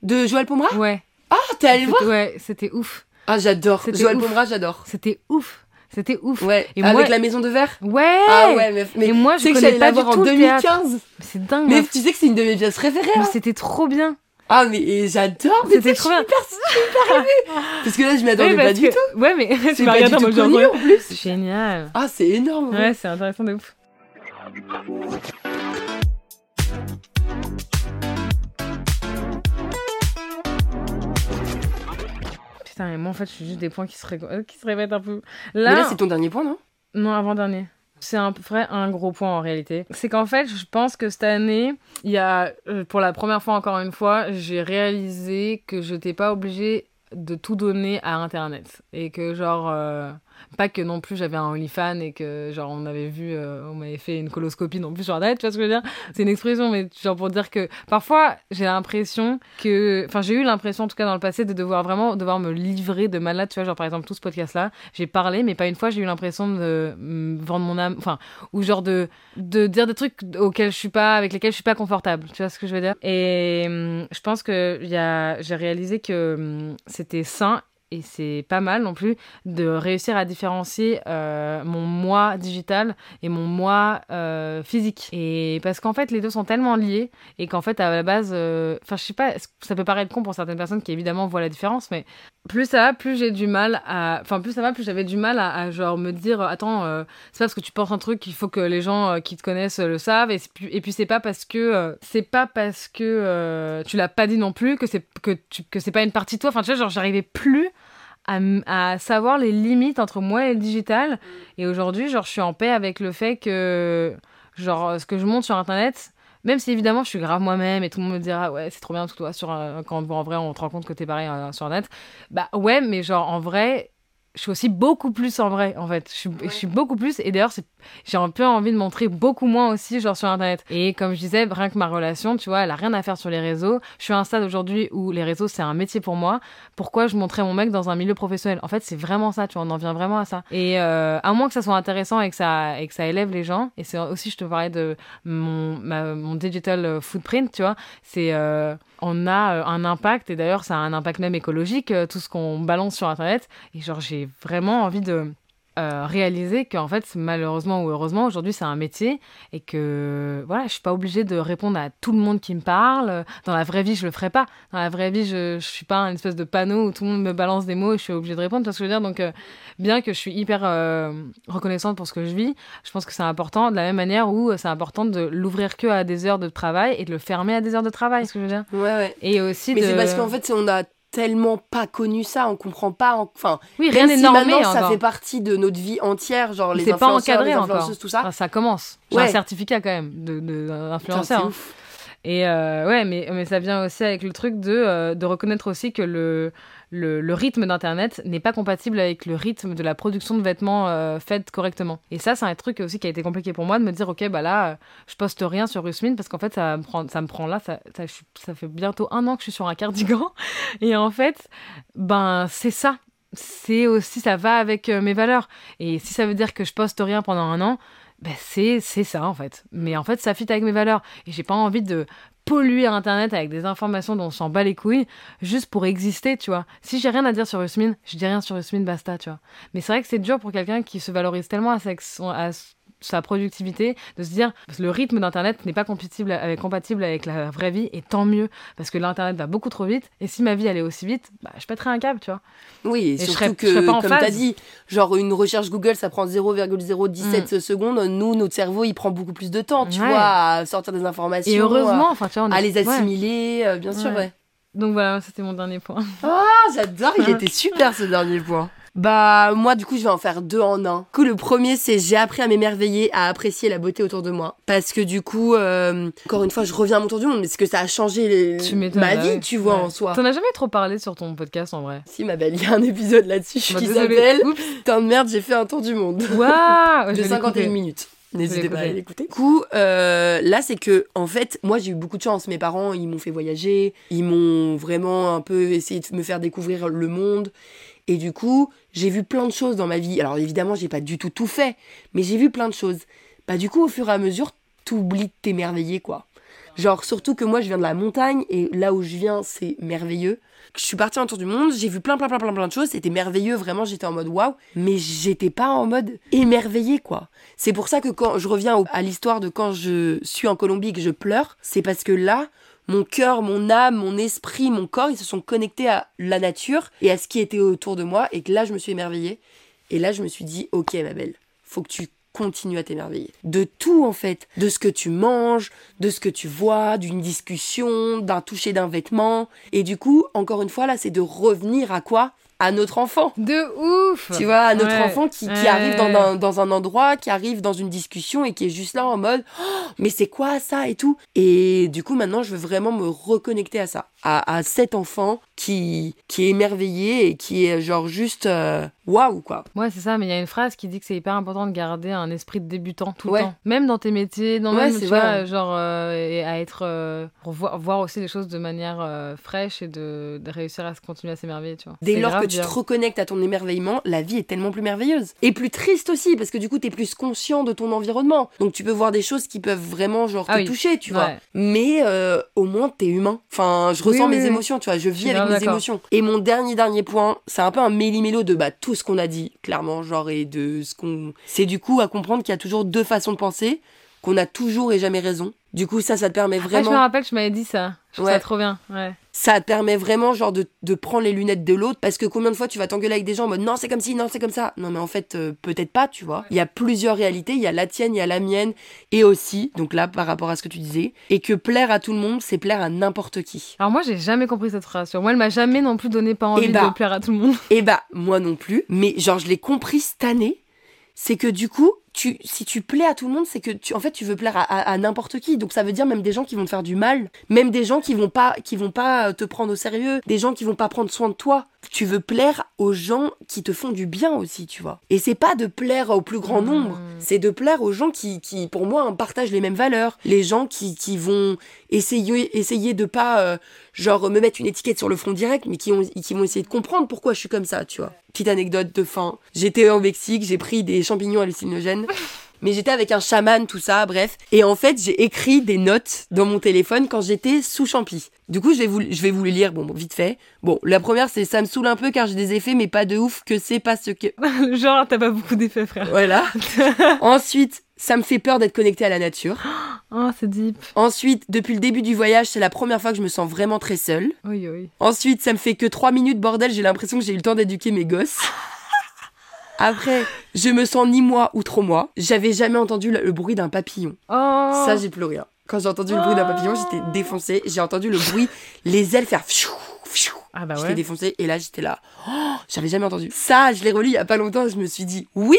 [SPEAKER 1] De Joël Pomera?
[SPEAKER 2] Ouais.
[SPEAKER 1] Ah, t'es allé voir?
[SPEAKER 2] Ouais, c'était ouf.
[SPEAKER 1] Ah, j'adore.
[SPEAKER 2] C'était
[SPEAKER 1] Joël
[SPEAKER 2] ouf.
[SPEAKER 1] Pomera, j'adore.
[SPEAKER 2] C'était ouf. C'était ouf.
[SPEAKER 1] Ouais.
[SPEAKER 2] Et
[SPEAKER 1] Avec
[SPEAKER 2] moi-
[SPEAKER 1] la maison de verre?
[SPEAKER 2] Ouais.
[SPEAKER 1] Ah ouais. Mais
[SPEAKER 2] Et moi, je
[SPEAKER 1] sais que j'allais
[SPEAKER 2] pas
[SPEAKER 1] la voir en
[SPEAKER 2] tout le théâtre.
[SPEAKER 1] 2015.
[SPEAKER 2] Mais C'est dingue.
[SPEAKER 1] Mais
[SPEAKER 2] meuf.
[SPEAKER 1] tu sais que c'est une de mes pièces préférées.
[SPEAKER 2] Mais
[SPEAKER 1] hein.
[SPEAKER 2] c'était trop bien.
[SPEAKER 1] Ah, mais j'adore. mais
[SPEAKER 2] C'était trop bien.
[SPEAKER 1] Super émue. <laughs> Parce que là, je m'y attendais
[SPEAKER 2] Oui,
[SPEAKER 1] pas du tout.
[SPEAKER 2] Ouais, mais <laughs>
[SPEAKER 1] C'est pas du tout connu en plus.
[SPEAKER 2] Génial.
[SPEAKER 1] Ah, c'est énorme.
[SPEAKER 2] Ouais, c'est intéressant de ouf. Putain, mais moi en fait, je suis juste des points qui se, ré- euh, qui se répètent un peu.
[SPEAKER 1] Mais
[SPEAKER 2] Là,
[SPEAKER 1] là, c'est ton dernier point, non?
[SPEAKER 2] Non, avant-dernier. C'est un vrai un gros point en réalité. C'est qu'en fait, je pense que cette année, il y a, euh, pour la première fois encore une fois, j'ai réalisé que je n'étais pas obligée de tout donner à Internet. Et que genre, euh, pas que non plus j'avais un OnlyFans et que genre on avait vu, euh, on m'avait fait une coloscopie non plus sur internet, tu vois ce que je veux dire? C'est une expression, mais genre pour dire que parfois j'ai l'impression que, enfin j'ai eu l'impression en tout cas dans le passé de devoir vraiment devoir me livrer de malade, tu vois, genre par exemple tout ce podcast là, j'ai parlé, mais pas une fois j'ai eu l'impression de me vendre mon âme, enfin ou genre de de dire des trucs auxquels je suis pas, avec lesquels je suis pas confortable, tu vois ce que je veux dire? Et hum, je pense que j'ai réalisé que hum, c'était sain et c'est pas mal non plus de réussir à différencier euh, mon moi digital et mon moi euh, physique. Et parce qu'en fait, les deux sont tellement liés et qu'en fait, à la base, euh, enfin, je sais pas, ça peut paraître con pour certaines personnes qui évidemment voient la différence, mais plus ça va, plus j'ai du mal à. Enfin, plus ça va, plus j'avais du mal à, à, genre me dire, attends, c'est pas parce que tu penses un truc qu'il faut que les gens qui te connaissent le savent, et, et puis c'est pas parce que c'est pas parce que tu l'as pas dit non plus que c'est que, tu, que c'est pas une partie de toi. Enfin, tu vois, genre, j'arrivais plus à, savoir les limites entre moi et le digital. Et aujourd'hui, genre, je suis en paix avec le fait que, genre, ce que je monte sur Internet, même si évidemment je suis grave moi-même et tout le monde me dira ouais c'est trop bien tout toi sur quand en vrai on te rend compte que t'es pareil euh, sur net. Bah ouais mais genre en vrai je suis aussi beaucoup plus en vrai en fait. Je suis, je suis beaucoup plus et d'ailleurs j'ai un peu envie de montrer beaucoup moins aussi genre sur internet. Et comme je disais rien que ma relation tu vois elle a rien à faire sur les réseaux. Je suis à un stade aujourd'hui où les réseaux c'est un métier pour moi. Pourquoi je montrais mon mec dans un milieu professionnel? En fait c'est vraiment ça tu vois on en vient vraiment à ça. Et euh, à moins que ça soit intéressant et que ça et que ça élève les gens et c'est aussi je te parlais de mon digital footprint tu vois c'est euh, on a euh, un impact, et d'ailleurs ça a un impact même écologique, euh, tout ce qu'on balance sur Internet. Et genre j'ai vraiment envie de euh, réaliser qu'en fait, malheureusement ou heureusement, aujourd'hui c'est un métier et que voilà, je suis pas obligée de répondre à tout le monde qui me parle. Dans la vraie vie, je le ferai pas. Dans la vraie vie, je, suis pas une espèce de panneau où tout le monde me balance des mots et je suis obligée de répondre. Tu vois ce que je veux dire? Donc, bien que je suis hyper reconnaissante pour ce que je vis, je pense que c'est important de la même manière où c'est important de l'ouvrir que à des heures de travail et de le fermer à des heures de travail. Ce que je veux dire?
[SPEAKER 1] Ouais, ouais.
[SPEAKER 2] Et aussi
[SPEAKER 1] Mais
[SPEAKER 2] de...
[SPEAKER 1] c'est parce qu'en fait, on a tellement pas connu ça, on comprend pas. Enfin,
[SPEAKER 2] oui, rien n'est si normé
[SPEAKER 1] maintenant,
[SPEAKER 2] encore.
[SPEAKER 1] ça fait partie de notre vie entière, genre les
[SPEAKER 2] C'est pas
[SPEAKER 1] influenceurs,
[SPEAKER 2] encadré
[SPEAKER 1] les
[SPEAKER 2] encore.
[SPEAKER 1] tout ça.
[SPEAKER 2] Enfin, ça commence. J'ai
[SPEAKER 1] Ouais.
[SPEAKER 2] un certificat quand même de, de.
[SPEAKER 1] Putain,
[SPEAKER 2] hein.
[SPEAKER 1] ouf.
[SPEAKER 2] Et euh, ouais, mais, mais ça vient aussi avec le truc de, euh, de reconnaître aussi que le, le, le rythme d'Internet n'est pas compatible avec le rythme de la production de vêtements euh, faite correctement. Et ça, c'est un truc aussi qui a été compliqué pour moi de me dire, ok, bah là, je poste rien sur Rusmin parce qu'en fait, ça me prend, ça me prend là, ça, ça fait bientôt un an que je suis sur un cardigan. <laughs> Et en fait, ben, c'est ça. C'est aussi, ça va avec euh, mes valeurs. Et si ça veut dire que je poste rien pendant un an, ben c'est c'est ça en fait. Mais en fait, ça fit avec mes valeurs. Et j'ai pas envie de polluer Internet avec des informations dont on s'en bat les couilles juste pour exister, tu vois. Si j'ai rien à dire sur Usmin, je dis rien sur Usmin, basta, tu vois. Mais c'est vrai que c'est dur pour quelqu'un qui se valorise tellement à sa, à sa productivité de se dire parce que le rythme d'internet n'est pas compatible avec, compatible avec la vraie vie et tant mieux parce que l'internet va beaucoup trop vite et si ma vie allait aussi vite bah, je pèterais un câble tu vois
[SPEAKER 1] Oui, et, surtout
[SPEAKER 2] serais-
[SPEAKER 1] que, comme
[SPEAKER 2] phase.
[SPEAKER 1] t'as dit, genre une recherche Google, ça prend 0,017
[SPEAKER 2] Mm.
[SPEAKER 1] secondes. Nous, notre cerveau, il prend beaucoup plus de temps, tu
[SPEAKER 2] Ouais.
[SPEAKER 1] vois, à sortir des informations.
[SPEAKER 2] et heureusement enfin tu vois on
[SPEAKER 1] À, à
[SPEAKER 2] est-
[SPEAKER 1] les
[SPEAKER 2] ouais.
[SPEAKER 1] assimiler, euh, bien sûr,
[SPEAKER 2] Ouais.
[SPEAKER 1] ouais.
[SPEAKER 2] donc voilà c'était mon dernier point
[SPEAKER 1] Ah, j'adore, il <laughs> était super ce dernier point. Bah, moi, du coup, je vais en faire deux en un. Du coup, le premier, c'est j'ai appris à m'émerveiller, à apprécier la beauté autour de moi. Parce que du coup, euh, encore une fois, je reviens à mon tour du monde, mais c'est que ça a changé les-
[SPEAKER 2] tu
[SPEAKER 1] ma
[SPEAKER 2] bah
[SPEAKER 1] vie,
[SPEAKER 2] ouais.
[SPEAKER 1] tu vois,
[SPEAKER 2] Ouais.
[SPEAKER 1] en soi.
[SPEAKER 2] t'en as jamais trop parlé sur ton podcast en vrai
[SPEAKER 1] Si, ma belle, il y a un épisode là-dessus
[SPEAKER 2] Bah,
[SPEAKER 1] qui
[SPEAKER 2] désolée.
[SPEAKER 1] s'appelle
[SPEAKER 2] Oups.
[SPEAKER 1] Putain de merde, j'ai fait un tour du monde.
[SPEAKER 2] Waouh <laughs>
[SPEAKER 1] de
[SPEAKER 2] je vais
[SPEAKER 1] 51
[SPEAKER 2] l'écouter.
[SPEAKER 1] minutes. N'hésitez pas à
[SPEAKER 2] l'écouter.
[SPEAKER 1] l'écouter. Du coup, euh, là, c'est que, en fait, moi, j'ai eu beaucoup de chance. Mes parents, ils m'ont fait voyager. Ils m'ont vraiment un peu essayé de me faire découvrir le monde. Et du coup, j'ai vu plein de choses dans ma vie. Alors, évidemment, j'ai pas du tout tout fait. Mais j'ai vu plein de choses. Bah, du coup, au fur et à mesure, t'oublies de t'émerveiller, quoi. Genre, surtout que moi, je viens de la montagne. Et là où je viens, c'est merveilleux. Je suis partie en tour du monde, j'ai vu plein, plein, plein, plein, plein de choses. C'était merveilleux, vraiment, j'étais en mode waouh. Mais j'étais pas en mode émerveillé, quoi. C'est pour ça que quand je reviens à l'histoire de quand je suis en Colombie et que je pleure, c'est parce que là, mon cœur, mon âme, mon esprit, mon corps, ils se sont connectés à la nature et à ce qui était autour de moi et que là, je me suis émerveillée. Et là, je me suis dit, ok, ma belle, faut que tu continues à t'émerveiller. De tout, en fait. De ce que tu manges, de ce que tu vois, d'une discussion, d'un toucher d'un vêtement. Et du coup, encore une fois, là, c'est de revenir à quoi? À notre enfant.
[SPEAKER 2] de ouf
[SPEAKER 1] Tu vois, à notre
[SPEAKER 2] Ouais.
[SPEAKER 1] enfant qui, qui
[SPEAKER 2] Ouais.
[SPEAKER 1] arrive dans un, dans un endroit, qui arrive dans une discussion et qui est juste là en mode Oh, mais c'est quoi ça et tout. Et du coup, maintenant, je veux vraiment me reconnecter à ça. À, à cet enfant qui, qui est émerveillé et qui est genre juste euh, waouh quoi.
[SPEAKER 2] Ouais, c'est ça, mais il y a une phrase qui dit que c'est hyper important de garder un esprit de débutant tout
[SPEAKER 1] Ouais.
[SPEAKER 2] le temps. Même dans tes métiers, dans
[SPEAKER 1] Ouais,
[SPEAKER 2] même, tu vois, genre, euh, et à être. euh, pour voir, voir aussi les choses de manière euh, fraîche et de, de réussir à se continuer à s'émerveiller, tu vois.
[SPEAKER 1] Dès lors
[SPEAKER 2] grave
[SPEAKER 1] que tu
[SPEAKER 2] bien.
[SPEAKER 1] te reconnectes à ton émerveillement, la vie est tellement plus merveilleuse. Et plus triste aussi, parce que du coup, t'es plus conscient de ton environnement. Donc tu peux voir des choses qui peuvent vraiment genre te
[SPEAKER 2] Ah oui.
[SPEAKER 1] toucher, tu vois. Mais euh, au moins, t'es humain. Enfin, je ressens
[SPEAKER 2] Oui,
[SPEAKER 1] mes
[SPEAKER 2] oui,
[SPEAKER 1] émotions, tu vois. Je vis avec mes émotions. Et mon dernier, dernier point, c'est un peu un méli-mélo de bah, tout ce qu'on a dit, clairement, genre, et de ce qu'on... C'est du coup à comprendre qu'il y a toujours deux façons de penser, qu'on a toujours et jamais raison. Du coup, ça, ça te permet
[SPEAKER 2] Ah, je me
[SPEAKER 1] vraiment...
[SPEAKER 2] rappelle que tu m'avais dit ça. Je trouve
[SPEAKER 1] Ouais.
[SPEAKER 2] ça trop bien. Ouais.
[SPEAKER 1] ça te permet vraiment genre de, de prendre les lunettes de l'autre parce que combien de fois tu vas t'engueuler avec des gens en mode non c'est comme ci non c'est comme ça non mais en fait euh, peut-être pas tu vois il y a plusieurs réalités il y a la tienne il y a la mienne et aussi donc là par rapport à ce que tu disais et que plaire à tout le monde c'est plaire à n'importe qui
[SPEAKER 2] Alors moi, j'ai jamais compris cette phrase. Moi, elle m'a jamais non plus donné pas envie
[SPEAKER 1] Eh bah.
[SPEAKER 2] de plaire à tout le monde.
[SPEAKER 1] et bah moi non plus mais genre je l'ai compris cette année c'est que du coup tu, si tu plais à tout le monde, c'est que tu, en fait, tu veux plaire à, à- à n'importe qui. Donc ça veut dire même des gens qui vont te faire du mal, même des gens qui vont pas, qui vont pas te prendre au sérieux, des gens qui vont pas prendre soin de toi. Tu veux plaire aux gens qui te font du bien aussi, tu vois. Et c'est pas de plaire au plus grand nombre, c'est de plaire aux gens qui, qui, pour moi, partagent les mêmes valeurs. Les gens qui, qui vont essayer, essayer de pas, euh, genre, me mettre une étiquette sur le front direct, mais qui, ont, qui vont essayer de comprendre pourquoi je suis comme ça, tu vois. Petite anecdote de fin. J'étais au Mexique, j'ai pris des champignons hallucinogènes. <laughs> Mais j'étais avec un chaman, tout ça, bref. Et en fait, j'ai écrit des notes dans mon téléphone quand j'étais sous champi. Du coup, je vais vous, je vais vous les lire, bon, vite fait. Bon, la première, c'est ça me saoule un peu car j'ai des effets, mais pas de ouf, que c'est pas ce que... <laughs>
[SPEAKER 2] Genre, t'as pas beaucoup d'effets, frère.
[SPEAKER 1] Voilà. <laughs> Ensuite, ça me fait peur d'être connecté à la nature. <gasps>
[SPEAKER 2] Oh, c'est deep.
[SPEAKER 1] Ensuite, depuis le début du voyage, c'est la première fois que je me sens vraiment très seule.
[SPEAKER 2] Oui, oui.
[SPEAKER 1] Ensuite, ça me fait que 3 minutes, bordel, j'ai l'impression que j'ai eu le temps d'éduquer mes gosses. <laughs> Après, je me sens ni moi ou trop moi. J'avais jamais entendu le, le bruit d'un papillon.
[SPEAKER 2] Oh.
[SPEAKER 1] Ça, j'ai pleuré. hein. Quand j'ai entendu le bruit d'un papillon, j'étais défoncée. J'ai entendu le bruit, les ailes faire pfiou, pfiou.
[SPEAKER 2] Ah bah
[SPEAKER 1] J'étais
[SPEAKER 2] ouais.
[SPEAKER 1] défoncée et là, j'étais là. Oh, j'avais jamais entendu. Ça, je l'ai relu il y a pas longtemps et je me suis dit, oui,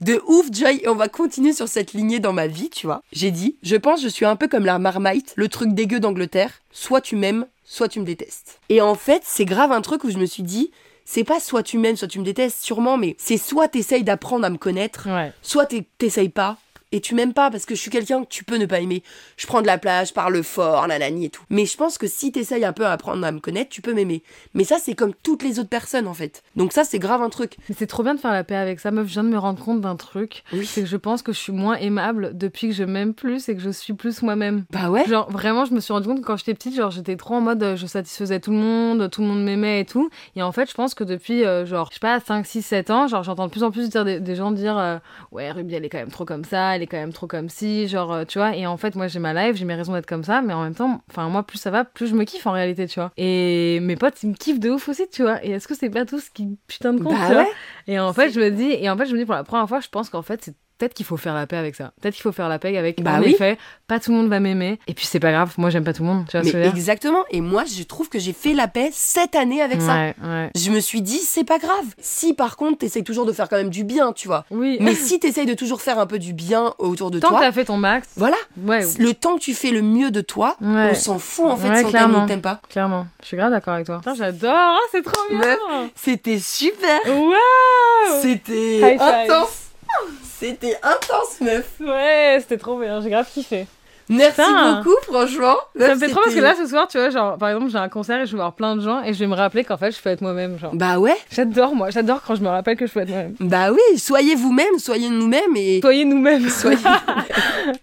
[SPEAKER 1] de ouf, Joy, et on va continuer sur cette lignée dans ma vie, tu vois. J'ai dit, je pense, je suis un peu comme la marmite, le truc dégueu d'Angleterre. Soit tu m'aimes, soit tu me détestes. Et en fait, c'est grave un truc où je me suis dit, c'est pas soit tu m'aimes, soit tu me détestes, sûrement, mais c'est soit t'essayes d'apprendre à me connaître,
[SPEAKER 2] Ouais.
[SPEAKER 1] soit t'es- t'essayes pas et tu m'aimes pas parce que je suis quelqu'un que tu peux ne pas aimer. Je prends de la plage, je parle fort, nanani et tout. Mais je pense que si t'essayes un peu à apprendre à me connaître, tu peux m'aimer. Mais ça, c'est comme toutes les autres personnes en fait. Donc ça, c'est grave un truc.
[SPEAKER 2] Mais c'est trop bien de faire la paix avec ça, meuf. Je viens de me rendre compte d'un truc.
[SPEAKER 1] Oui.
[SPEAKER 2] C'est que je pense que je suis moins aimable depuis que je m'aime plus et que je suis plus moi-même.
[SPEAKER 1] Bah ouais.
[SPEAKER 2] Genre, vraiment, je me suis rendu compte que quand j'étais petite, genre, j'étais trop en mode, euh, je satisfaisais tout le monde, tout le monde m'aimait et tout. Et en fait, je pense que depuis, euh, genre, je sais pas, 5, 6, 7 ans, genre, j'entends de plus en plus dire des, des gens dire, euh, ouais, Ruby, elle est quand même trop comme ça, elle est quand même trop comme si, genre, euh, tu vois. Et en fait, moi, j'ai ma life, j'ai mes raisons d'être comme ça, mais en même temps, enfin, moi, plus ça va, plus je me kiffe en réalité, tu vois. Et mes potes, ils me kiffent de ouf aussi, tu vois. Et est-ce que c'est pas tout ce qui putain de compte,
[SPEAKER 1] Bah
[SPEAKER 2] tu vois et en fait, je me dis, et en fait, je me dis pour la première fois, je pense qu'en fait, c'est peut-être qu'il faut faire la paix avec ça. Peut-être qu'il faut faire la paix avec,
[SPEAKER 1] Bah
[SPEAKER 2] en
[SPEAKER 1] oui.
[SPEAKER 2] effet, pas tout le monde va m'aimer. Et puis c'est pas grave, moi j'aime pas tout le monde. Tu vois ce que
[SPEAKER 1] exactement. Et moi, je trouve que j'ai fait la paix cette année avec ça.
[SPEAKER 2] Ouais.
[SPEAKER 1] Je me suis dit, c'est pas grave. Si par contre, t'essayes toujours de faire quand même du bien, tu vois.
[SPEAKER 2] Oui.
[SPEAKER 1] Mais si t'essayes de toujours faire un peu du bien autour de
[SPEAKER 2] Tant que
[SPEAKER 1] toi,
[SPEAKER 2] t'as fait ton max,
[SPEAKER 1] voilà.
[SPEAKER 2] ouais,
[SPEAKER 1] Le temps que tu fais le mieux de toi, on s'en fout en fait si on t'aime pas.
[SPEAKER 2] clairement. Je suis grave d'accord avec toi. J'adore, Ah, c'est trop bien.
[SPEAKER 1] C'était super.
[SPEAKER 2] Waouh
[SPEAKER 1] C'était intense. C'était intense, meuf.
[SPEAKER 2] Ouais, c'était trop bien, j'ai grave kiffé.
[SPEAKER 1] Merci
[SPEAKER 2] Putain.
[SPEAKER 1] beaucoup, franchement.
[SPEAKER 2] Ça me fait trop parce que là, ce soir, tu vois, genre, par exemple, j'ai un concert et je vais voir plein de gens et je vais me rappeler qu'en fait, je peux être moi-même, genre.
[SPEAKER 1] Bah ouais.
[SPEAKER 2] J'adore, moi, j'adore quand je me rappelle que je peux être moi-même.
[SPEAKER 1] Bah oui, soyez vous-même, soyez nous-mêmes et
[SPEAKER 2] Soyez nous-mêmes. <laughs>
[SPEAKER 1] soyez. <laughs>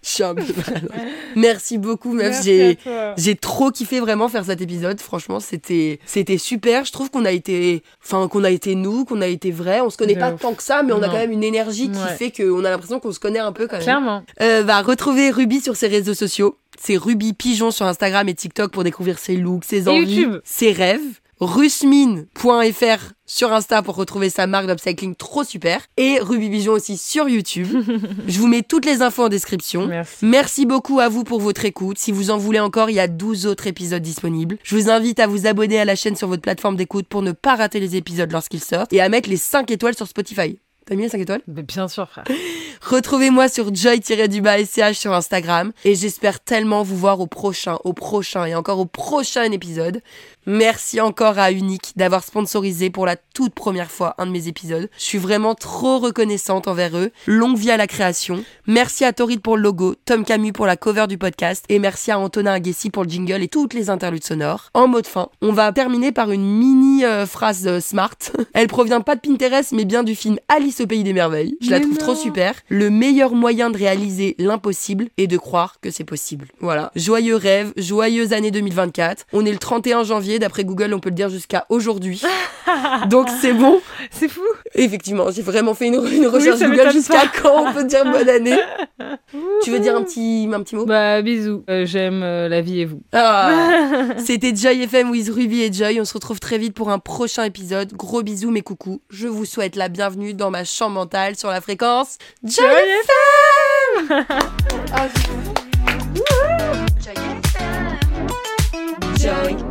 [SPEAKER 1] Je suis un peu malade. Merci beaucoup, meuf. J'ai trop kiffé vraiment faire cet épisode. Franchement, c'était c'était super. Je trouve qu'on a été, enfin qu'on a été nous, qu'on a été vrai. On se connaît
[SPEAKER 2] De
[SPEAKER 1] pas
[SPEAKER 2] ouf.
[SPEAKER 1] tant que ça, mais on a quand même une énergie qui
[SPEAKER 2] Ouais.
[SPEAKER 1] fait qu'on a l'impression qu'on se connaît un peu quand même.
[SPEAKER 2] Clairement.
[SPEAKER 1] Euh, va retrouver Ruby sur ses réseaux sociaux. C'est Ruby Pigeon sur Instagram et TikTok pour découvrir ses looks, ses envies,
[SPEAKER 2] YouTube.
[SPEAKER 1] ses rêves. Rusmine.fr sur Insta pour retrouver sa marque d'upcycling trop super. Et Ruby Pigeon aussi sur YouTube. <laughs> Je vous mets toutes les infos en description.
[SPEAKER 2] Merci.
[SPEAKER 1] Merci beaucoup à vous pour votre écoute. Si vous en voulez encore, il y a 12 autres épisodes disponibles. Je vous invite à vous abonner à la chaîne sur votre plateforme d'écoute pour ne pas rater les épisodes lorsqu'ils sortent et à mettre les 5 étoiles sur Spotify. T'as mis les 5 étoiles?
[SPEAKER 2] Mais bien sûr, frère. <laughs>
[SPEAKER 1] Retrouvez-moi sur joy-sch sur Instagram et j'espère tellement vous voir au prochain, au prochain et encore au prochain épisode. Merci encore à Unique d'avoir sponsorisé pour la toute première fois un de mes épisodes. Je suis vraiment trop reconnaissante envers eux. Longue vie à la création. Merci à Torrid pour le logo, Tom Camus pour la cover du podcast et merci à Antonin Aguessi pour le jingle et toutes les interludes sonores. En mode fin, on va terminer par une mini euh, phrase euh, smart. <laughs> Elle provient pas de Pinterest mais bien du film Alice au pays des merveilles. Je la
[SPEAKER 2] Mais
[SPEAKER 1] trouve trop super. Le meilleur moyen de réaliser l'impossible est de croire que c'est possible. Voilà. Joyeux rêve, joyeuse année 2024. On est le 31 janvier, d'après Google, on peut le dire jusqu'à aujourd'hui. <laughs> Donc c'est bon.
[SPEAKER 2] C'est fou.
[SPEAKER 1] Effectivement, j'ai vraiment fait une, une recherche Google jusqu'à quand on peut dire bonne année. <laughs> tu veux dire un petit, un petit mot?
[SPEAKER 2] Bah bisous. Euh, J'aime euh, la vie et vous.
[SPEAKER 1] Ah. <laughs> C'était Joy FM with Ruby et Joy. On se retrouve très vite pour un prochain épisode. Gros bisous mes coucous. Je vous souhaite la bienvenue dans ma chambre mentale sur la fréquence Joy, FM. Ah,
[SPEAKER 5] Joy FM.
[SPEAKER 1] Joy